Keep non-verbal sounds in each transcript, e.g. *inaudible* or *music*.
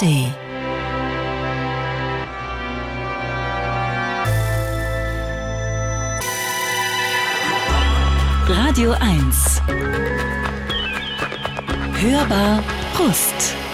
ARD. Radio 1. Hörbar Brust.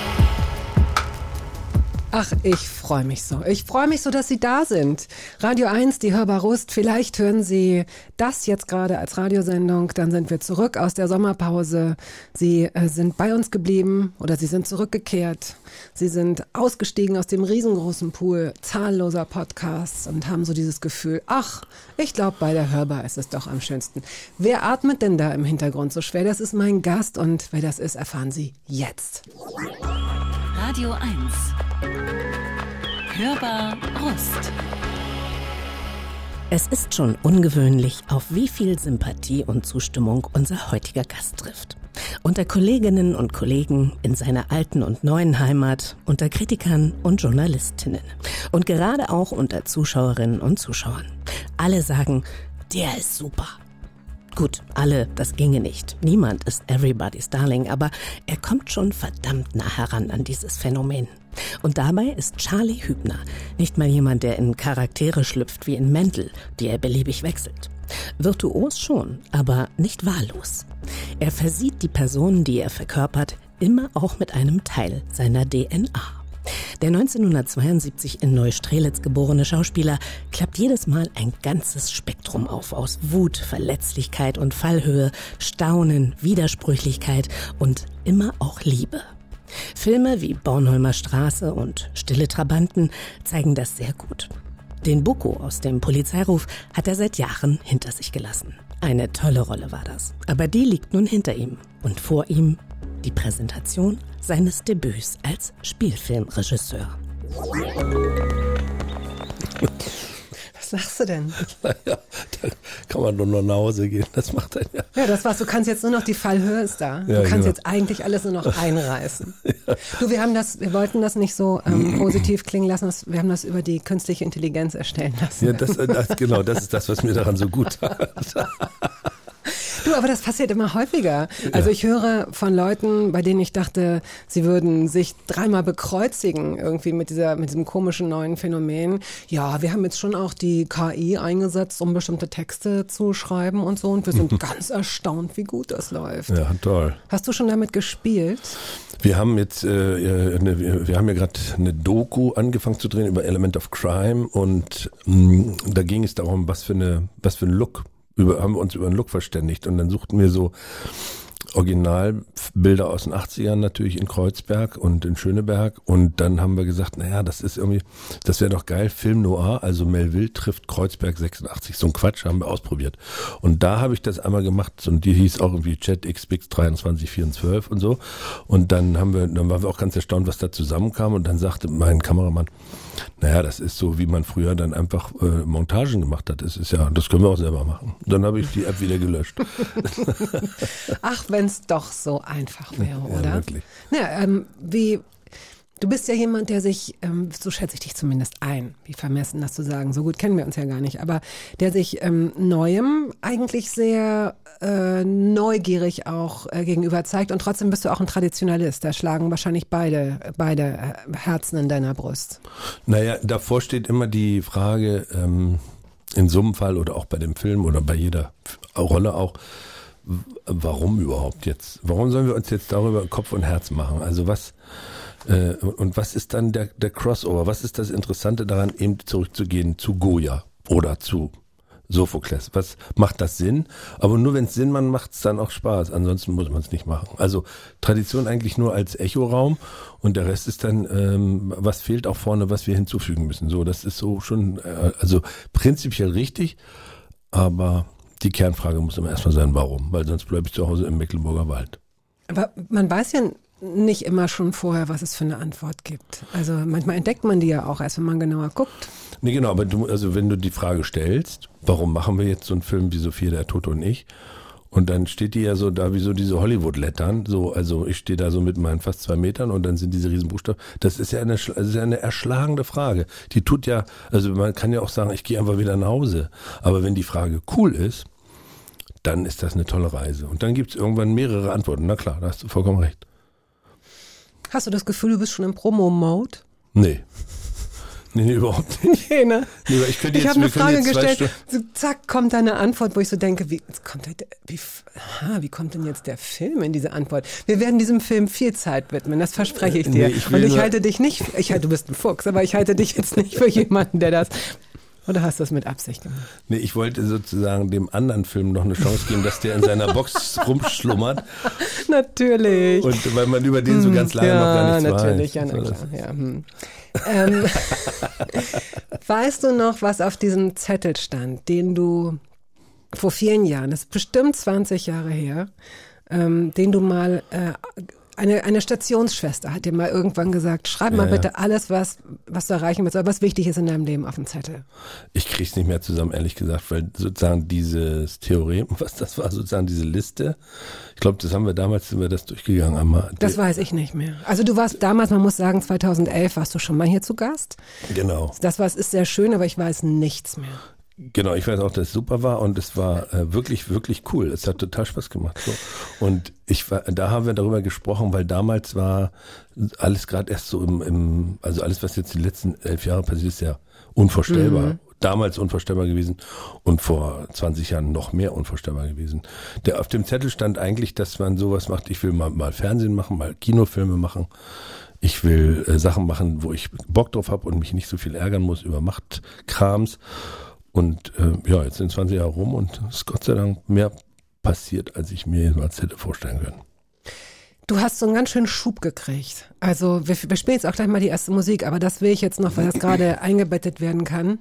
Ach, ich freue mich so. Ich freue mich so, dass Sie da sind. Radio 1, die Hörbar Rust. Vielleicht hören Sie das jetzt gerade als Radiosendung. Dann sind wir zurück aus der Sommerpause. Sie äh, sind bei uns geblieben oder Sie sind zurückgekehrt. Sie sind ausgestiegen aus dem riesengroßen Pool zahlloser Podcasts und haben so dieses Gefühl, ach, ich glaube, bei der Hörbar ist es doch am schönsten. Wer atmet denn da im Hintergrund so schwer? Das ist mein Gast und wer das ist, erfahren Sie jetzt. Radio 1. Hörbar Rust. Es ist schon ungewöhnlich, auf wie viel Sympathie und Zustimmung unser heutiger Gast trifft. Unter Kolleginnen und Kollegen in seiner alten und neuen Heimat, unter Kritikern und Journalistinnen und gerade auch unter Zuschauerinnen und Zuschauern. Alle sagen, der ist super. Gut, alle, das ginge nicht. Niemand ist everybody's darling, aber er kommt schon verdammt nah heran an dieses Phänomen. Und dabei ist Charlie Hübner nicht mal jemand, der in Charaktere schlüpft wie in Mäntel, die er beliebig wechselt. Virtuos schon, aber nicht wahllos. Er versieht die Personen, die er verkörpert, immer auch mit einem Teil seiner DNA. Der 1972 in Neustrelitz geborene Schauspieler klappt jedes Mal ein ganzes Spektrum auf aus Wut, Verletzlichkeit und Fallhöhe, Staunen, Widersprüchlichkeit und immer auch Liebe. Filme wie Bornholmer Straße und Stille Trabanten zeigen das sehr gut. Den Buko aus dem Polizeiruf hat er seit Jahren hinter sich gelassen. Eine tolle Rolle war das. Aber die liegt nun hinter ihm. Und vor ihm die Präsentation seines Debüts als Spielfilmregisseur. Was sagst du denn? *laughs* Naja, da kann man nur noch nach Hause gehen. Das macht er ja. Ja, das war's. Du kannst jetzt nur noch, die Fallhöhe ist da. Du Ja, kannst genau. jetzt eigentlich alles nur noch *laughs* einreißen. Du, wir haben das, wir wollten das nicht so ähm, *clears throat* positiv klingen lassen. Wir haben das über die künstliche Intelligenz erstellen lassen. Ja, das, äh, das, genau, das ist das, was mir daran so gut tat. *laughs* Du, aber das passiert immer häufiger. Also ich höre von Leuten, bei denen ich dachte, sie würden sich dreimal bekreuzigen irgendwie mit dieser, mit diesem komischen neuen Phänomen. Ja, wir haben jetzt schon auch die KI eingesetzt, um bestimmte Texte zu schreiben und so. Und wir sind *laughs* ganz erstaunt, wie gut das läuft. Ja, toll. Hast du schon damit gespielt? Wir haben jetzt, äh, eine, wir haben ja gerade eine Doku angefangen zu drehen über Element of Crime und mh, da ging es darum, was für eine, was für ein Look. Über, haben wir uns über einen Look verständigt. Und dann suchten wir so Originalbilder aus den 80ern natürlich in Kreuzberg und in Schöneberg. Und dann haben wir gesagt, naja, das ist irgendwie, das wäre doch geil, Film Noir, also Melville trifft Kreuzberg 86, so ein Quatsch haben wir ausprobiert. Und da habe ich das einmal gemacht und die hieß auch irgendwie Chat XBix 23412 und so. Und dann haben wir, dann waren wir auch ganz erstaunt, was da zusammenkam. Und dann sagte mein Kameramann, naja, das ist so, wie man früher dann einfach äh, Montagen gemacht hat. Das ist ja, das können wir auch selber machen. Dann habe ich die App wieder gelöscht. *laughs* Ach, wenn es doch so einfach wäre, Ja, oder? wirklich. Ja, ähm, wie, du bist ja jemand, der sich, ähm, so schätze ich dich zumindest ein, wie vermessen das zu sagen, so gut kennen wir uns ja gar nicht, aber der sich ähm, Neuem eigentlich sehr äh, neugierig auch äh, gegenüber zeigt und trotzdem bist du auch ein Traditionalist. Da schlagen wahrscheinlich beide, beide äh, Herzen in deiner Brust. Naja, davor steht immer die Frage, ähm, in so einem Fall oder auch bei dem Film oder bei jeder Rolle auch, warum überhaupt jetzt? Warum sollen wir uns jetzt darüber Kopf und Herz machen? Also was äh, und was ist dann der, der Crossover? Was ist das Interessante daran, eben zurückzugehen zu Goya oder zu Sophokles? Was macht das Sinn? Aber nur wenn es Sinn macht, macht es dann auch Spaß. Ansonsten muss man es nicht machen. Also Tradition eigentlich nur als Echoraum und der Rest ist dann, ähm, was fehlt auch vorne, was wir hinzufügen müssen. So, das ist so schon, äh, also prinzipiell richtig, aber die Kernfrage muss immer erstmal sein, warum? Weil sonst bleibe ich zu Hause im Mecklenburger Wald. Aber man weiß ja nicht immer schon vorher, was es für eine Antwort gibt. Also manchmal entdeckt man die ja auch erst, wenn man genauer guckt. Nee, genau, aber du, also wenn du die Frage stellst, warum machen wir jetzt so einen Film wie Sophia, der Tote und ich? Und dann steht die ja so da wie so diese Hollywood-Lettern. So, also ich stehe da so mit meinen fast zwei Metern und dann sind diese Riesenbuchstaben. Das ist ja eine, das ist ja eine erschlagende Frage. Die tut ja, also man kann ja auch sagen, ich gehe einfach wieder nach Hause. Aber wenn die Frage cool ist, dann ist das eine tolle Reise. Und dann gibt's irgendwann mehrere Antworten. Na klar, da hast du vollkommen recht. Hast du das Gefühl, du bist schon im Promo-Mode? Nee. Nee, *laughs* nee, überhaupt nicht. Nee, ne? Nee, ich könnte Ich habe eine Frage gestellt, so, zack, kommt da eine Antwort, wo ich so denke, wie, kommt der, wie, aha, wie kommt denn jetzt der Film in diese Antwort? Wir werden diesem Film viel Zeit widmen, das verspreche ich dir. Nee, ich Und ich halte dich nicht, ich halte, du bist ein Fuchs, aber ich halte dich jetzt nicht für jemanden, der das, oder hast du das mit Absicht gemacht? Nee, ich wollte sozusagen dem anderen Film noch eine Chance geben, dass der in seiner Box *laughs* rumschlummert. Natürlich. Und weil man über den so ganz lange ja, noch gar nichts natürlich, weiß. ja, na So, klar. Ja, hm. ähm, *laughs* weißt du noch, was auf diesem Zettel stand, den du vor vielen Jahren, das ist bestimmt 20 Jahre her, ähm, den du mal, äh, eine, eine Stationsschwester hat dir mal irgendwann gesagt, schreib mal Ja, ja. bitte alles, was, was du erreichen willst, was wichtig ist in deinem Leben auf den Zettel. Ich krieg's nicht mehr zusammen, ehrlich gesagt, weil sozusagen dieses Theorem, *laughs* was das war, sozusagen diese Liste, ich glaube, das haben wir damals, sind wir das durchgegangen einmal. Das weiß ich nicht mehr. Also du warst damals, man muss sagen, 2011 warst du schon mal hier zu Gast. Genau. Das war, ist sehr schön, aber ich weiß nichts mehr. Genau, ich weiß auch, dass es super war und es war äh, wirklich, wirklich cool. Es hat total Spaß gemacht. So. Und ich war, da haben wir darüber gesprochen, weil damals war alles gerade erst so im, im, also alles, was jetzt die letzten elf Jahre passiert ist, ja unvorstellbar. Damals unvorstellbar gewesen und vor 20 Jahren noch mehr unvorstellbar gewesen. Der auf dem Zettel stand eigentlich, dass man sowas macht. Ich will mal, mal Fernsehen machen, mal Kinofilme machen. Ich will äh, Sachen machen, wo ich Bock drauf habe und mich nicht so viel ärgern muss über Machtkrams. Und äh, ja, jetzt sind 20 Jahre rum und es ist Gott sei Dank mehr passiert, als ich mir jemals hätte vorstellen können. Du hast so einen ganz schönen Schub gekriegt. Also wir, wir spielen jetzt auch gleich mal die erste Musik, aber das will ich jetzt noch, weil das gerade *clears throat* eingebettet werden kann.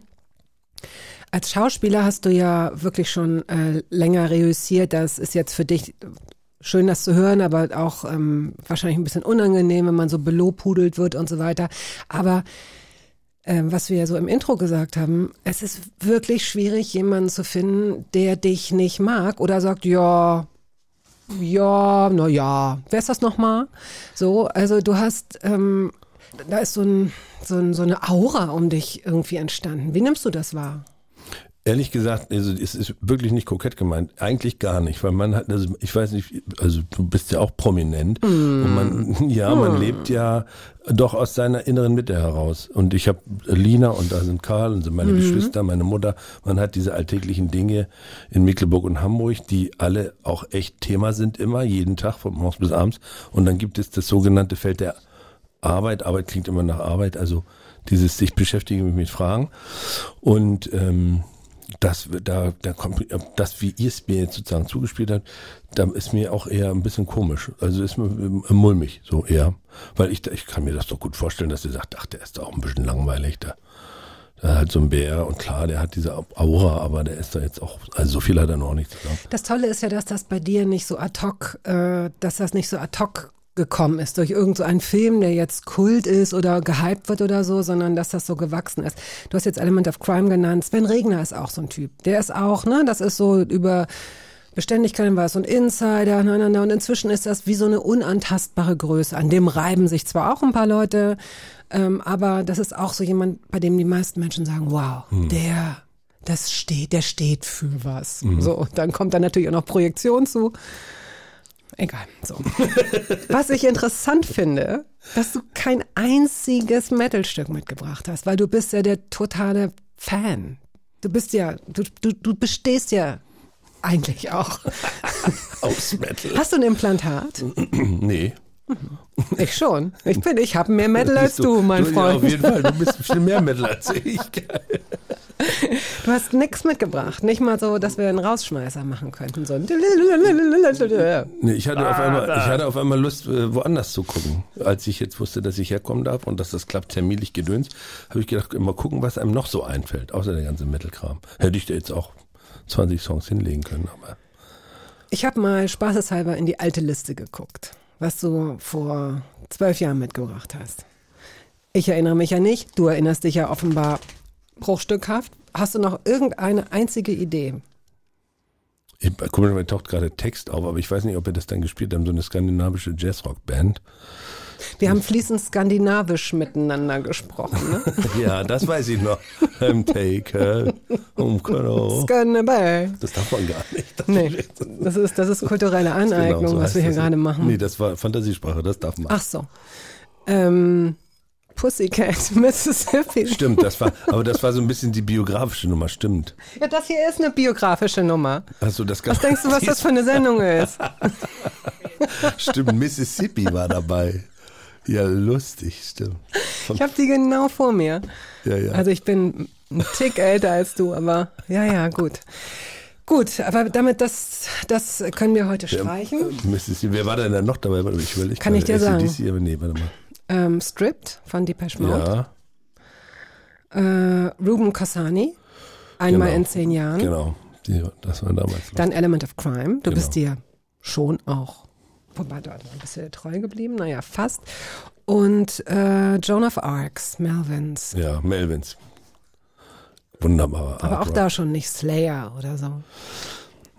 Als Schauspieler hast du ja wirklich schon äh, länger reüssiert. Das ist jetzt für dich schön, das zu hören, aber auch ähm, wahrscheinlich ein bisschen unangenehm, wenn man so belobpudelt wird und so weiter. Aber was wir ja so im Intro gesagt haben, es ist wirklich schwierig, jemanden zu finden, der dich nicht mag oder sagt, ja, ja, na ja, wer ist das nochmal? So, also du hast, ähm, da ist so, ein, so, ein, so eine Aura um dich irgendwie entstanden. Wie nimmst du das wahr? Ehrlich gesagt, also es ist wirklich nicht kokett gemeint. Eigentlich gar nicht, weil man hat, also ich weiß nicht, also du bist ja auch prominent und man, ja, man lebt ja doch aus seiner inneren Mitte heraus. Und ich habe Lina und da sind Karl und sind meine Geschwister, meine Mutter. Man hat diese alltäglichen Dinge in Mecklenburg und Hamburg, die alle auch echt Thema sind immer, jeden Tag von morgens bis abends. Und dann gibt es das sogenannte Feld der Arbeit. Arbeit klingt immer nach Arbeit, also dieses sich beschäftigen mit Fragen. Und ähm, das, da, da kommt, das, wie ihr es mir jetzt sozusagen zugespielt habt, da ist mir auch eher ein bisschen komisch. Also ist mir äh, mulmig, so eher. Weil ich, ich kann mir das doch gut vorstellen, dass ihr sagt, ach, der ist doch auch ein bisschen langweilig, da. Da halt so ein Bär und klar, der hat diese Aura, aber der ist da jetzt auch, also so viel hat er noch nicht zusammen. Das Tolle ist ja, dass das bei dir nicht so ad hoc, äh, dass das nicht so ad hoc gekommen ist durch irgend so Film, der jetzt Kult ist oder gehypt wird oder so, sondern dass das so gewachsen ist. Du hast jetzt Element of Crime genannt. Sven Regner ist auch so ein Typ. Der ist auch, ne, das ist so über Beständigkeit war es so ein Insider, na, na, na. Und inzwischen ist das wie so eine unantastbare Größe. An dem reiben sich zwar auch ein paar Leute, ähm, aber das ist auch so jemand, bei dem die meisten Menschen sagen, wow, der, das steht, der steht für was. So, und dann kommt da natürlich auch noch Projektion zu. Egal, so. *laughs* Was ich interessant finde, dass du kein einziges Metalstück mitgebracht hast, weil du bist ja der totale Fan. Du bist ja, du, du, du bestehst ja eigentlich auch. *laughs* Aus Metal. Hast du ein Implantat? Nee. *laughs* Ich schon. Ich bin, ich habe mehr Metal als du, mein Ja, Freund. auf jeden Fall, du bist *laughs* viel mehr Metal als ich. Du hast nichts mitgebracht. Nicht mal so, dass wir einen Rausschmeißer machen könnten. So Nee, ich hatte, auf einmal, ich hatte auf einmal Lust, äh, woanders zu gucken. Als ich jetzt wusste, dass ich herkommen darf und dass das klappt, terminlich gedöns, habe ich gedacht, mal gucken, was einem noch so einfällt, außer der ganze Metal-Kram. Hätte ich da jetzt auch 20 Songs hinlegen können, aber Ich habe mal spaßeshalber in die alte Liste geguckt, was du vor zwölf Jahren mitgebracht hast. Ich erinnere mich ja nicht, du erinnerst dich ja offenbar bruchstückhaft. Hast du noch irgendeine einzige Idee? ich, komisch, mir taucht gerade Text auf, aber ich weiß nicht, ob wir das dann gespielt haben, so eine skandinavische Jazzrock-Band. Wir haben fließend skandinavisch miteinander gesprochen. Ne? *laughs* Ja, das weiß ich noch. I'm genau. Skandinavie. Das darf man gar nicht. Das Nee, das ist, das ist kulturelle Aneignung, Genau, so was wir hier gerade machen. Nee, das war Fantasiesprache, das darf man. Ach so. Ähm, Pussycat, *laughs* Mississippi. Stimmt, das war, aber das war so ein bisschen die biografische Nummer, stimmt. Ja, das hier ist eine biografische Nummer. Also das Was denkst du, was das für eine Sendung ist? *laughs* Stimmt, Mississippi war dabei. Ja, lustig, stimmt. Ich habe die genau vor mir. Ja, ja. Also ich bin ein Tick älter als du, aber ja, ja, gut. Gut, aber damit das, das können wir heute streichen. Mississippi, wer war denn da noch dabei? Warte, Ich will, ich Kann ich dir sagen. Nee, warte mal. Ähm, Stripped von Depeche Mode. Ja, Äh, Ruben Cossani, einmal Genau. in zehn Jahren. genau. Die, das war damals. Dann Element of Crime. Du Genau. bist dir schon auch, wobei dort du dir treu geblieben, naja, fast. Und äh, Joan of Arcs, Melvins. Ja, Melvins. Wunderbarer Aber auch da schon nicht Slayer oder so.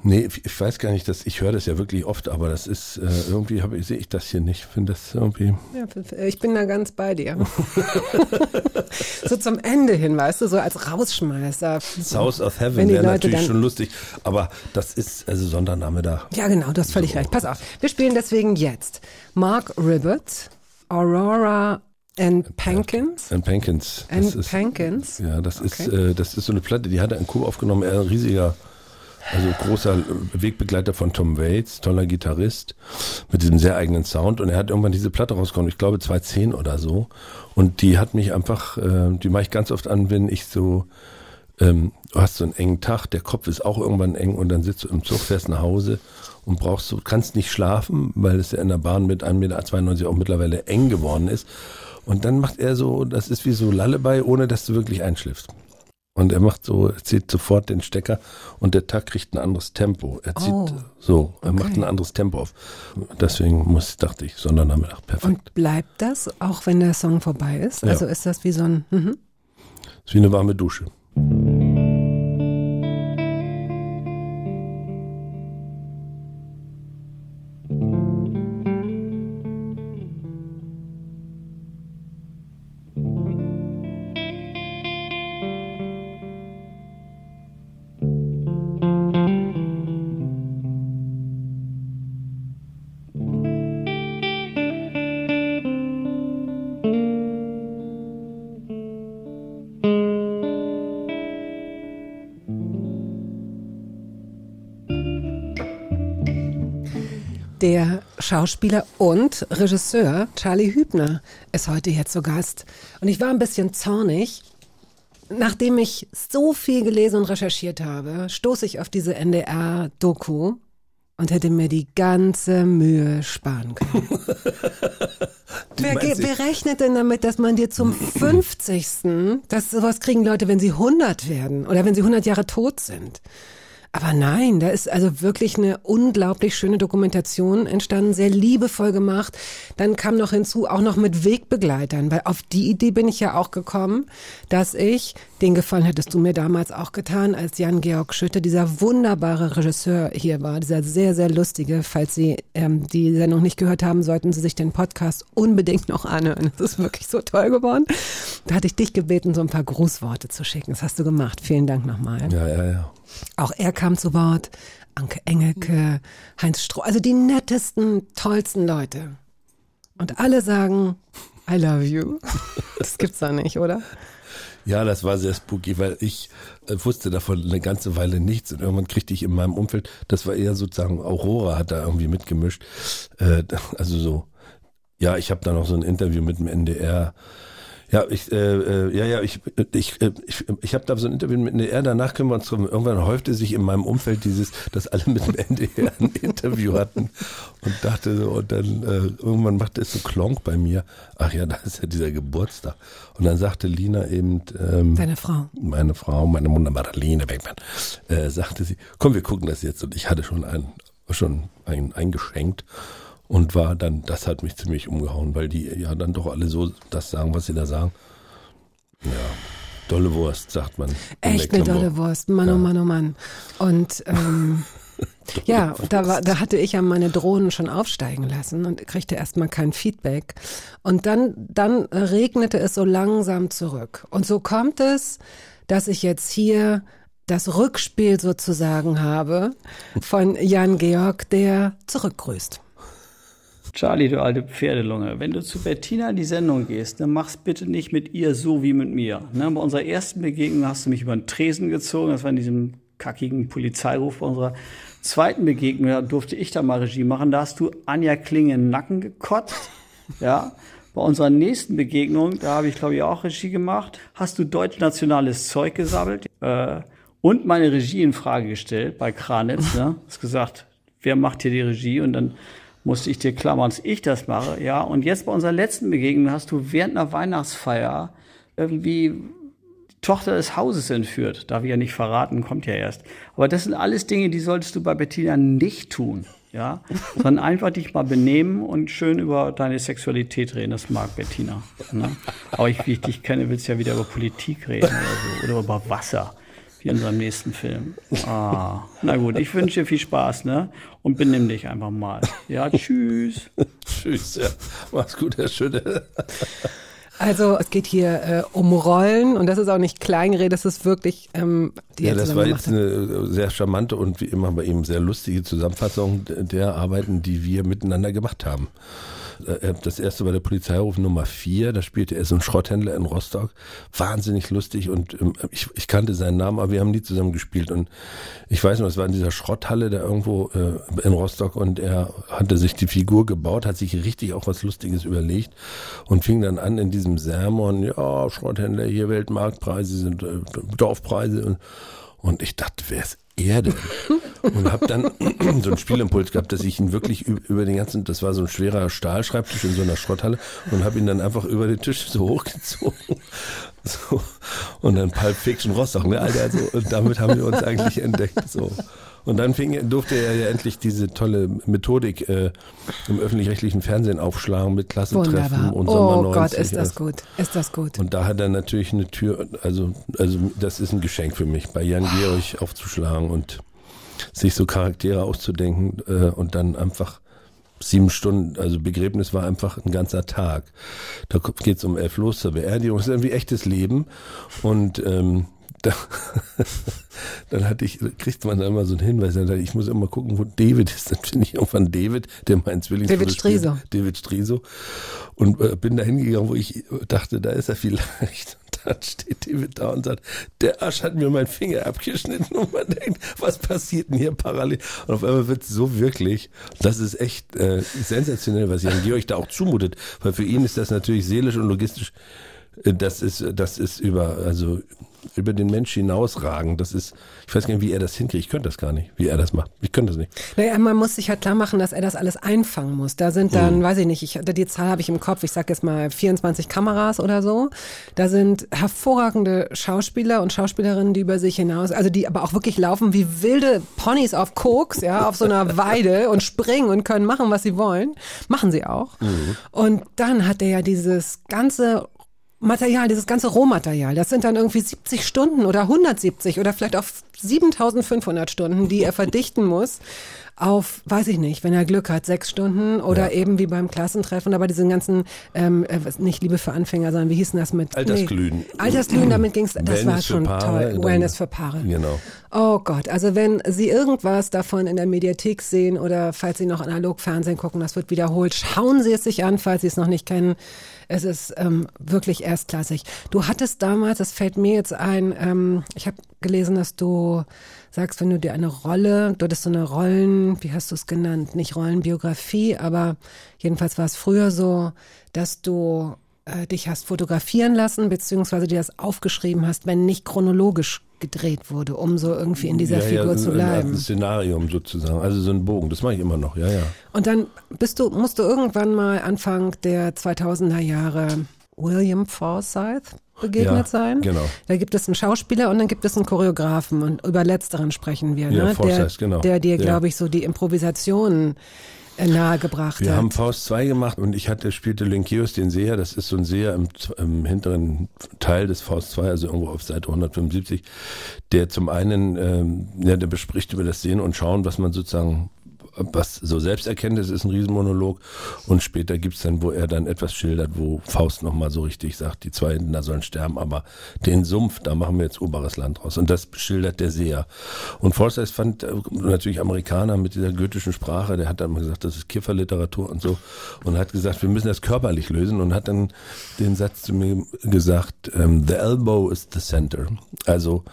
Nee, ich weiß gar nicht, dass ich höre das ja wirklich oft, aber das ist äh, irgendwie habe ich sehe ich das hier nicht. Finde das irgendwie. Ja, ich bin da ganz bei dir. *laughs* so zum Ende hin, weißt du, so als Rausschmeißer. South of Heaven wäre natürlich schon lustig, aber das ist also Sondername da. Ja, genau, du hast völlig recht. Pass auf, wir spielen deswegen jetzt Mark Ribbett, Aurora and Pankins. And Pankins. And ist, Pankins. ja, das ist Okay. äh, das ist so eine Platte, die hat er in Kuh aufgenommen. Er ist ein riesiger, also großer Wegbegleiter von Tom Waits, toller Gitarrist mit diesem sehr eigenen Sound. Und er hat irgendwann diese Platte rausgekommen, ich glaube 2010 oder so. Und die hat mich einfach, äh, die mache ich ganz oft an, wenn ich so ähm, du hast so einen engen Tag, der Kopf ist auch irgendwann eng und dann sitzt du im Zug, fährst nach Hause und brauchst du, kannst nicht schlafen, weil es ja in der Bahn mit 1,92 Meter auch mittlerweile eng geworden ist. Und dann macht er so, das ist wie so Lullaby, ohne dass du wirklich einschläfst. Und er macht so, er zieht sofort den Stecker und der Tag kriegt ein anderes Tempo. Er zieht Oh, so, er okay. macht ein anderes Tempo auf. Deswegen muss, dachte ich, Sondername, ach, perfekt. Und bleibt das, auch wenn der Song vorbei ist? Ja. Also ist das wie so ein, mhm. ist wie eine warme Dusche. Schauspieler und Regisseur Charlie Hübner ist heute hier zu Gast. Und ich war ein bisschen zornig. Nachdem ich so viel gelesen und recherchiert habe, stoße ich auf diese NDR-Doku und hätte mir die ganze Mühe sparen können. *laughs* Wer, wer rechnet denn damit, dass man dir zum *clears throat* 50. Das sowas kriegen Leute, wenn sie 100 werden oder wenn sie 100 Jahre tot sind. Aber nein, da ist also wirklich eine unglaublich schöne Dokumentation entstanden, sehr liebevoll gemacht. Dann kam noch hinzu, auch noch mit Wegbegleitern, weil auf die Idee bin ich ja auch gekommen, dass ich, den Gefallen hättest du mir damals auch getan, als Jan-Georg Schütte, dieser wunderbare Regisseur hier war, dieser sehr, sehr lustige, falls Sie ähm, die Sendung nicht gehört haben, sollten Sie sich den Podcast unbedingt noch anhören. Das ist wirklich so toll geworden. Da hatte ich dich gebeten, so ein paar Grußworte zu schicken. Das hast du gemacht. Vielen Dank nochmal. Ja, ja, ja. Auch er kam zu Wort. Anke Engelke, Heinz Stroh, also die nettesten, tollsten Leute. Und alle sagen, I love you. *laughs* Das gibt's da nicht, oder? Ja, das war sehr spooky, weil ich äh, wusste davon eine ganze Weile nichts und irgendwann kriegte ich in meinem Umfeld, das war eher sozusagen, Aurora hat da irgendwie mitgemischt. Äh, also so, ja, ich habe da noch so ein Interview mit dem NDR. Ja, ich, äh, äh, ja, ja, ich, ich, äh, ich, ich habe da so ein Interview mit NDR, danach können wir uns drum, irgendwann häufte sich in meinem Umfeld dieses, dass alle mit *laughs* dem NDR ein Interview hatten und dachte so, und dann äh, irgendwann machte es so Klonk bei mir, ach ja, da ist ja dieser Geburtstag. Und dann sagte Lina eben, ähm, Deine Frau. meine Frau, meine wunderbare Lene Beckmann, äh, sagte sie, komm, wir gucken das jetzt. Und ich hatte schon ein, schon ein, eingeschenkt und war dann, das hat mich ziemlich umgehauen, weil die ja dann doch alle so das sagen, was sie da sagen. Ja, dolle Wurst, sagt man. Echt eine dolle Wurst. Mann, oh Mann, oh Mann. Und ähm, *laughs* ja, da, war, da hatte ich ja meine Drohnen schon aufsteigen lassen und kriegte erstmal kein Feedback. Und dann, dann regnete es so langsam zurück. Und so kommt es, dass ich jetzt hier das Rückspiel sozusagen habe von Jan Georg, der zurückgrüßt. Charlie, du alte Pferdelunge, wenn du zu Bettina in die Sendung gehst, dann mach's bitte nicht mit ihr so wie mit mir. Ne? Bei unserer ersten Begegnung hast du mich über den Tresen gezogen, das war in diesem kackigen Polizeiruf. Bei unserer zweiten Begegnung da durfte ich da mal Regie machen, da hast du Anja Klinge in den Nacken gekotzt. Ja. Bei unserer nächsten Begegnung, da habe ich glaube ich auch Regie gemacht, hast du deutsch-nationales Zeug gesammelt äh, und meine Regie in Frage gestellt bei Kranitz. Ne? Hast gesagt, wer macht hier die Regie? Und dann musste ich dir klammern, dass ich das mache. Ja, und jetzt bei unserer letzten Begegnung hast du während einer Weihnachtsfeier irgendwie die Tochter des Hauses entführt. Darf ich ja nicht verraten, kommt ja erst. Aber das sind alles Dinge, die solltest du bei Bettina nicht tun. Ja, *laughs* sondern einfach dich mal benehmen und schön über deine Sexualität reden. Das mag Bettina. Ne? Aber ich, wie ich dich kenne, willst du ja wieder über Politik reden oder so. Oder über Wasser wie in unserem nächsten Film. Ah, na gut, ich wünsche dir viel Spaß, ne? Und benimm dich einfach mal. Ja, *laughs* tschüss. Tschüss, ja. Mach's gut, Herr Schütte. Also es geht hier äh, um Rollen und das ist auch nicht Kleingerede, das ist wirklich ähm, die Ja, das war jetzt eine sehr charmante und wie immer bei ihm sehr lustige Zusammenfassung der Arbeiten, die wir miteinander gemacht haben. Äh, Das erste bei der Polizeiruf Nummer 4, da spielte er so einen Schrotthändler in Rostock. Wahnsinnig lustig und ähm, ich, ich kannte seinen Namen, aber wir haben nie zusammen gespielt. Und ich weiß noch, es war in dieser Schrotthalle da irgendwo äh, in Rostock und er hatte sich die Figur gebaut, hat sich richtig auch was Lustiges überlegt und fing dann an in diesem Sermon, ja, Schrotthändler, hier Weltmarktpreise sind äh, Dorfpreise und, und ich dachte, wer ist er denn? Und habe dann *clears throat* so einen Spielimpuls gehabt, dass ich ihn wirklich über den ganzen, das war so ein schwerer Stahlschreibtisch in so einer Schrotthalle und habe ihn dann einfach über den Tisch so hochgezogen. *laughs* So. Und dann Pulp Fiction Rostock, ne, Alter, so, und damit haben wir uns eigentlich entdeckt, so. Und dann fing, durfte er ja endlich diese tolle Methodik äh, im öffentlich-rechtlichen Fernsehen aufschlagen mit Klassentreffen Wunderbar. und Sommer Oh 90. Gott, ist das gut. Ist das gut. Und da hat er natürlich eine Tür, also, also das ist ein Geschenk für mich, bei Jan Georg aufzuschlagen und sich so Charaktere auszudenken äh, und dann einfach sieben Stunden, also Begräbnis war einfach ein ganzer Tag. Da geht's um elf los zur Beerdigung, das ist irgendwie echtes Leben und ähm, da, *laughs* dann hatte ich, kriegt man da immer so einen Hinweis, dann ich, muss immer gucken, wo David ist. Dann finde ich irgendwann David, der mein Zwillingsbruder David. Striso. David Striso. Und äh, bin da hingegangen, wo ich dachte, da ist er vielleicht. Und dann steht David da und sagt, der Arsch hat mir meinen Finger abgeschnitten und man denkt, was passiert denn hier parallel? Und auf einmal wird es so wirklich. Das ist echt äh, sensationell, was Jan Georg da auch zumutet, weil für ihn ist das natürlich seelisch und logistisch äh, das ist, das ist über, also über den Mensch hinausragend. Das ist, ich weiß gar nicht, wie er das hinkriegt. Ich könnte das gar nicht, wie er das macht. Ich könnte das nicht. Naja, man muss sich halt klar machen, dass er das alles einfangen muss. Da sind Mhm. dann, weiß ich nicht, ich, die Zahl habe ich im Kopf, ich sage jetzt mal 24 Kameras oder so. Da sind hervorragende Schauspieler und Schauspielerinnen, die über sich hinaus, also die aber auch wirklich laufen wie wilde Ponys auf Koks, ja, auf so einer *laughs* Weide und springen und können machen, was sie wollen. Machen sie auch. Mhm. Und dann hat er ja dieses ganze Material, dieses ganze Rohmaterial, das sind dann irgendwie 70 Stunden oder 170 oder vielleicht auch 7500 Stunden, die er verdichten muss auf, weiß ich nicht, wenn er Glück hat, sechs Stunden oder eben wie beim Klassentreffen, aber diesen ganzen, ähm, äh, nicht Liebe für Anfänger, sondern wie hieß denn das mit? Altersglühen. Nee, Altersglühen, damit ging's, das Wellness war schon Paare, toll. Wellness für Paare. Genau. Oh Gott, also wenn Sie irgendwas davon in der Mediathek sehen oder falls Sie noch analog Fernsehen gucken, das wird wiederholt, schauen Sie es sich an, falls Sie es noch nicht kennen. Es ist ähm, wirklich erstklassig. Du hattest damals, das fällt mir jetzt ein, ähm, ich habe gelesen, dass du sagst, wenn du dir eine Rolle, du hattest so eine Rollen, wie hast du es genannt, nicht Rollenbiografie, aber jedenfalls war es früher so, dass du äh, dich hast fotografieren lassen, beziehungsweise dir das aufgeschrieben hast, wenn nicht chronologisch gedreht wurde, um so irgendwie in dieser ja, Figur ja, zu Eine Art bleiben. Szenarium sozusagen. Also so ein Bogen. Das mache ich immer noch. Ja, ja. Und dann bist du, musst du irgendwann mal Anfang der 2000er Jahre William Forsyth begegnet Ja, sein. genau. Da gibt es einen Schauspieler und dann gibt es einen Choreografen und über letzteren sprechen wir, Ja, ne? Der, genau. der dir, Ja. glaube ich, so die Improvisation äh, nahegebracht Wir hat. haben Faust 2 gemacht und ich hatte, spielte Linkeus den Seher, das ist so ein Seher im, im hinteren Teil des Faust 2, also irgendwo auf Seite 175, der zum einen, ähm, ja, der bespricht über das Sehen und Schauen, was man sozusagen was so Selbsterkenntnis ist ein Riesenmonolog. Und später gibt's dann, wo er dann etwas schildert, wo Faust nochmal so richtig sagt, die zwei da sollen sterben, aber den Sumpf, da machen wir jetzt oberes Land draus. Und das schildert der sehr. Und Forsyth fand äh, natürlich Amerikaner mit dieser goethischen Sprache, der hat dann mal gesagt, das ist Kifferliteratur und so. Und hat gesagt, wir müssen das körperlich lösen und hat dann den Satz zu mir gesagt, ähm, the elbow is the center. Also,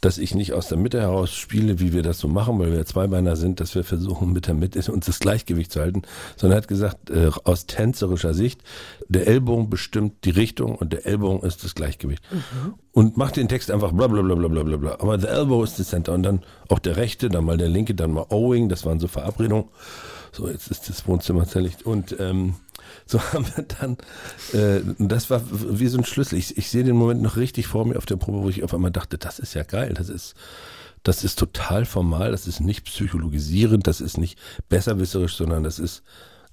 dass ich nicht aus der Mitte heraus spiele, wie wir das so machen, weil wir Zweibeiner sind, dass wir versuchen, mit der Mitte uns das Gleichgewicht zu halten, sondern er hat gesagt, äh, aus tänzerischer Sicht, der Ellbogen bestimmt die Richtung und der Ellbogen ist das Gleichgewicht. Mhm. Und macht den Text einfach bla bla bla bla bla bla. Aber the elbow is the center. Und dann auch der rechte, dann mal der linke, dann mal owing, das waren so Verabredungen. So, jetzt ist das Wohnzimmer zerlegt. Und ähm, so *laughs* haben wir dann, äh, das war wie so ein Schlüssel. Ich, ich sehe den Moment noch richtig vor mir auf der Probe, wo ich auf einmal dachte, das ist ja geil, das ist, das ist total formal, das ist nicht psychologisierend, das ist nicht besserwisserisch, sondern das ist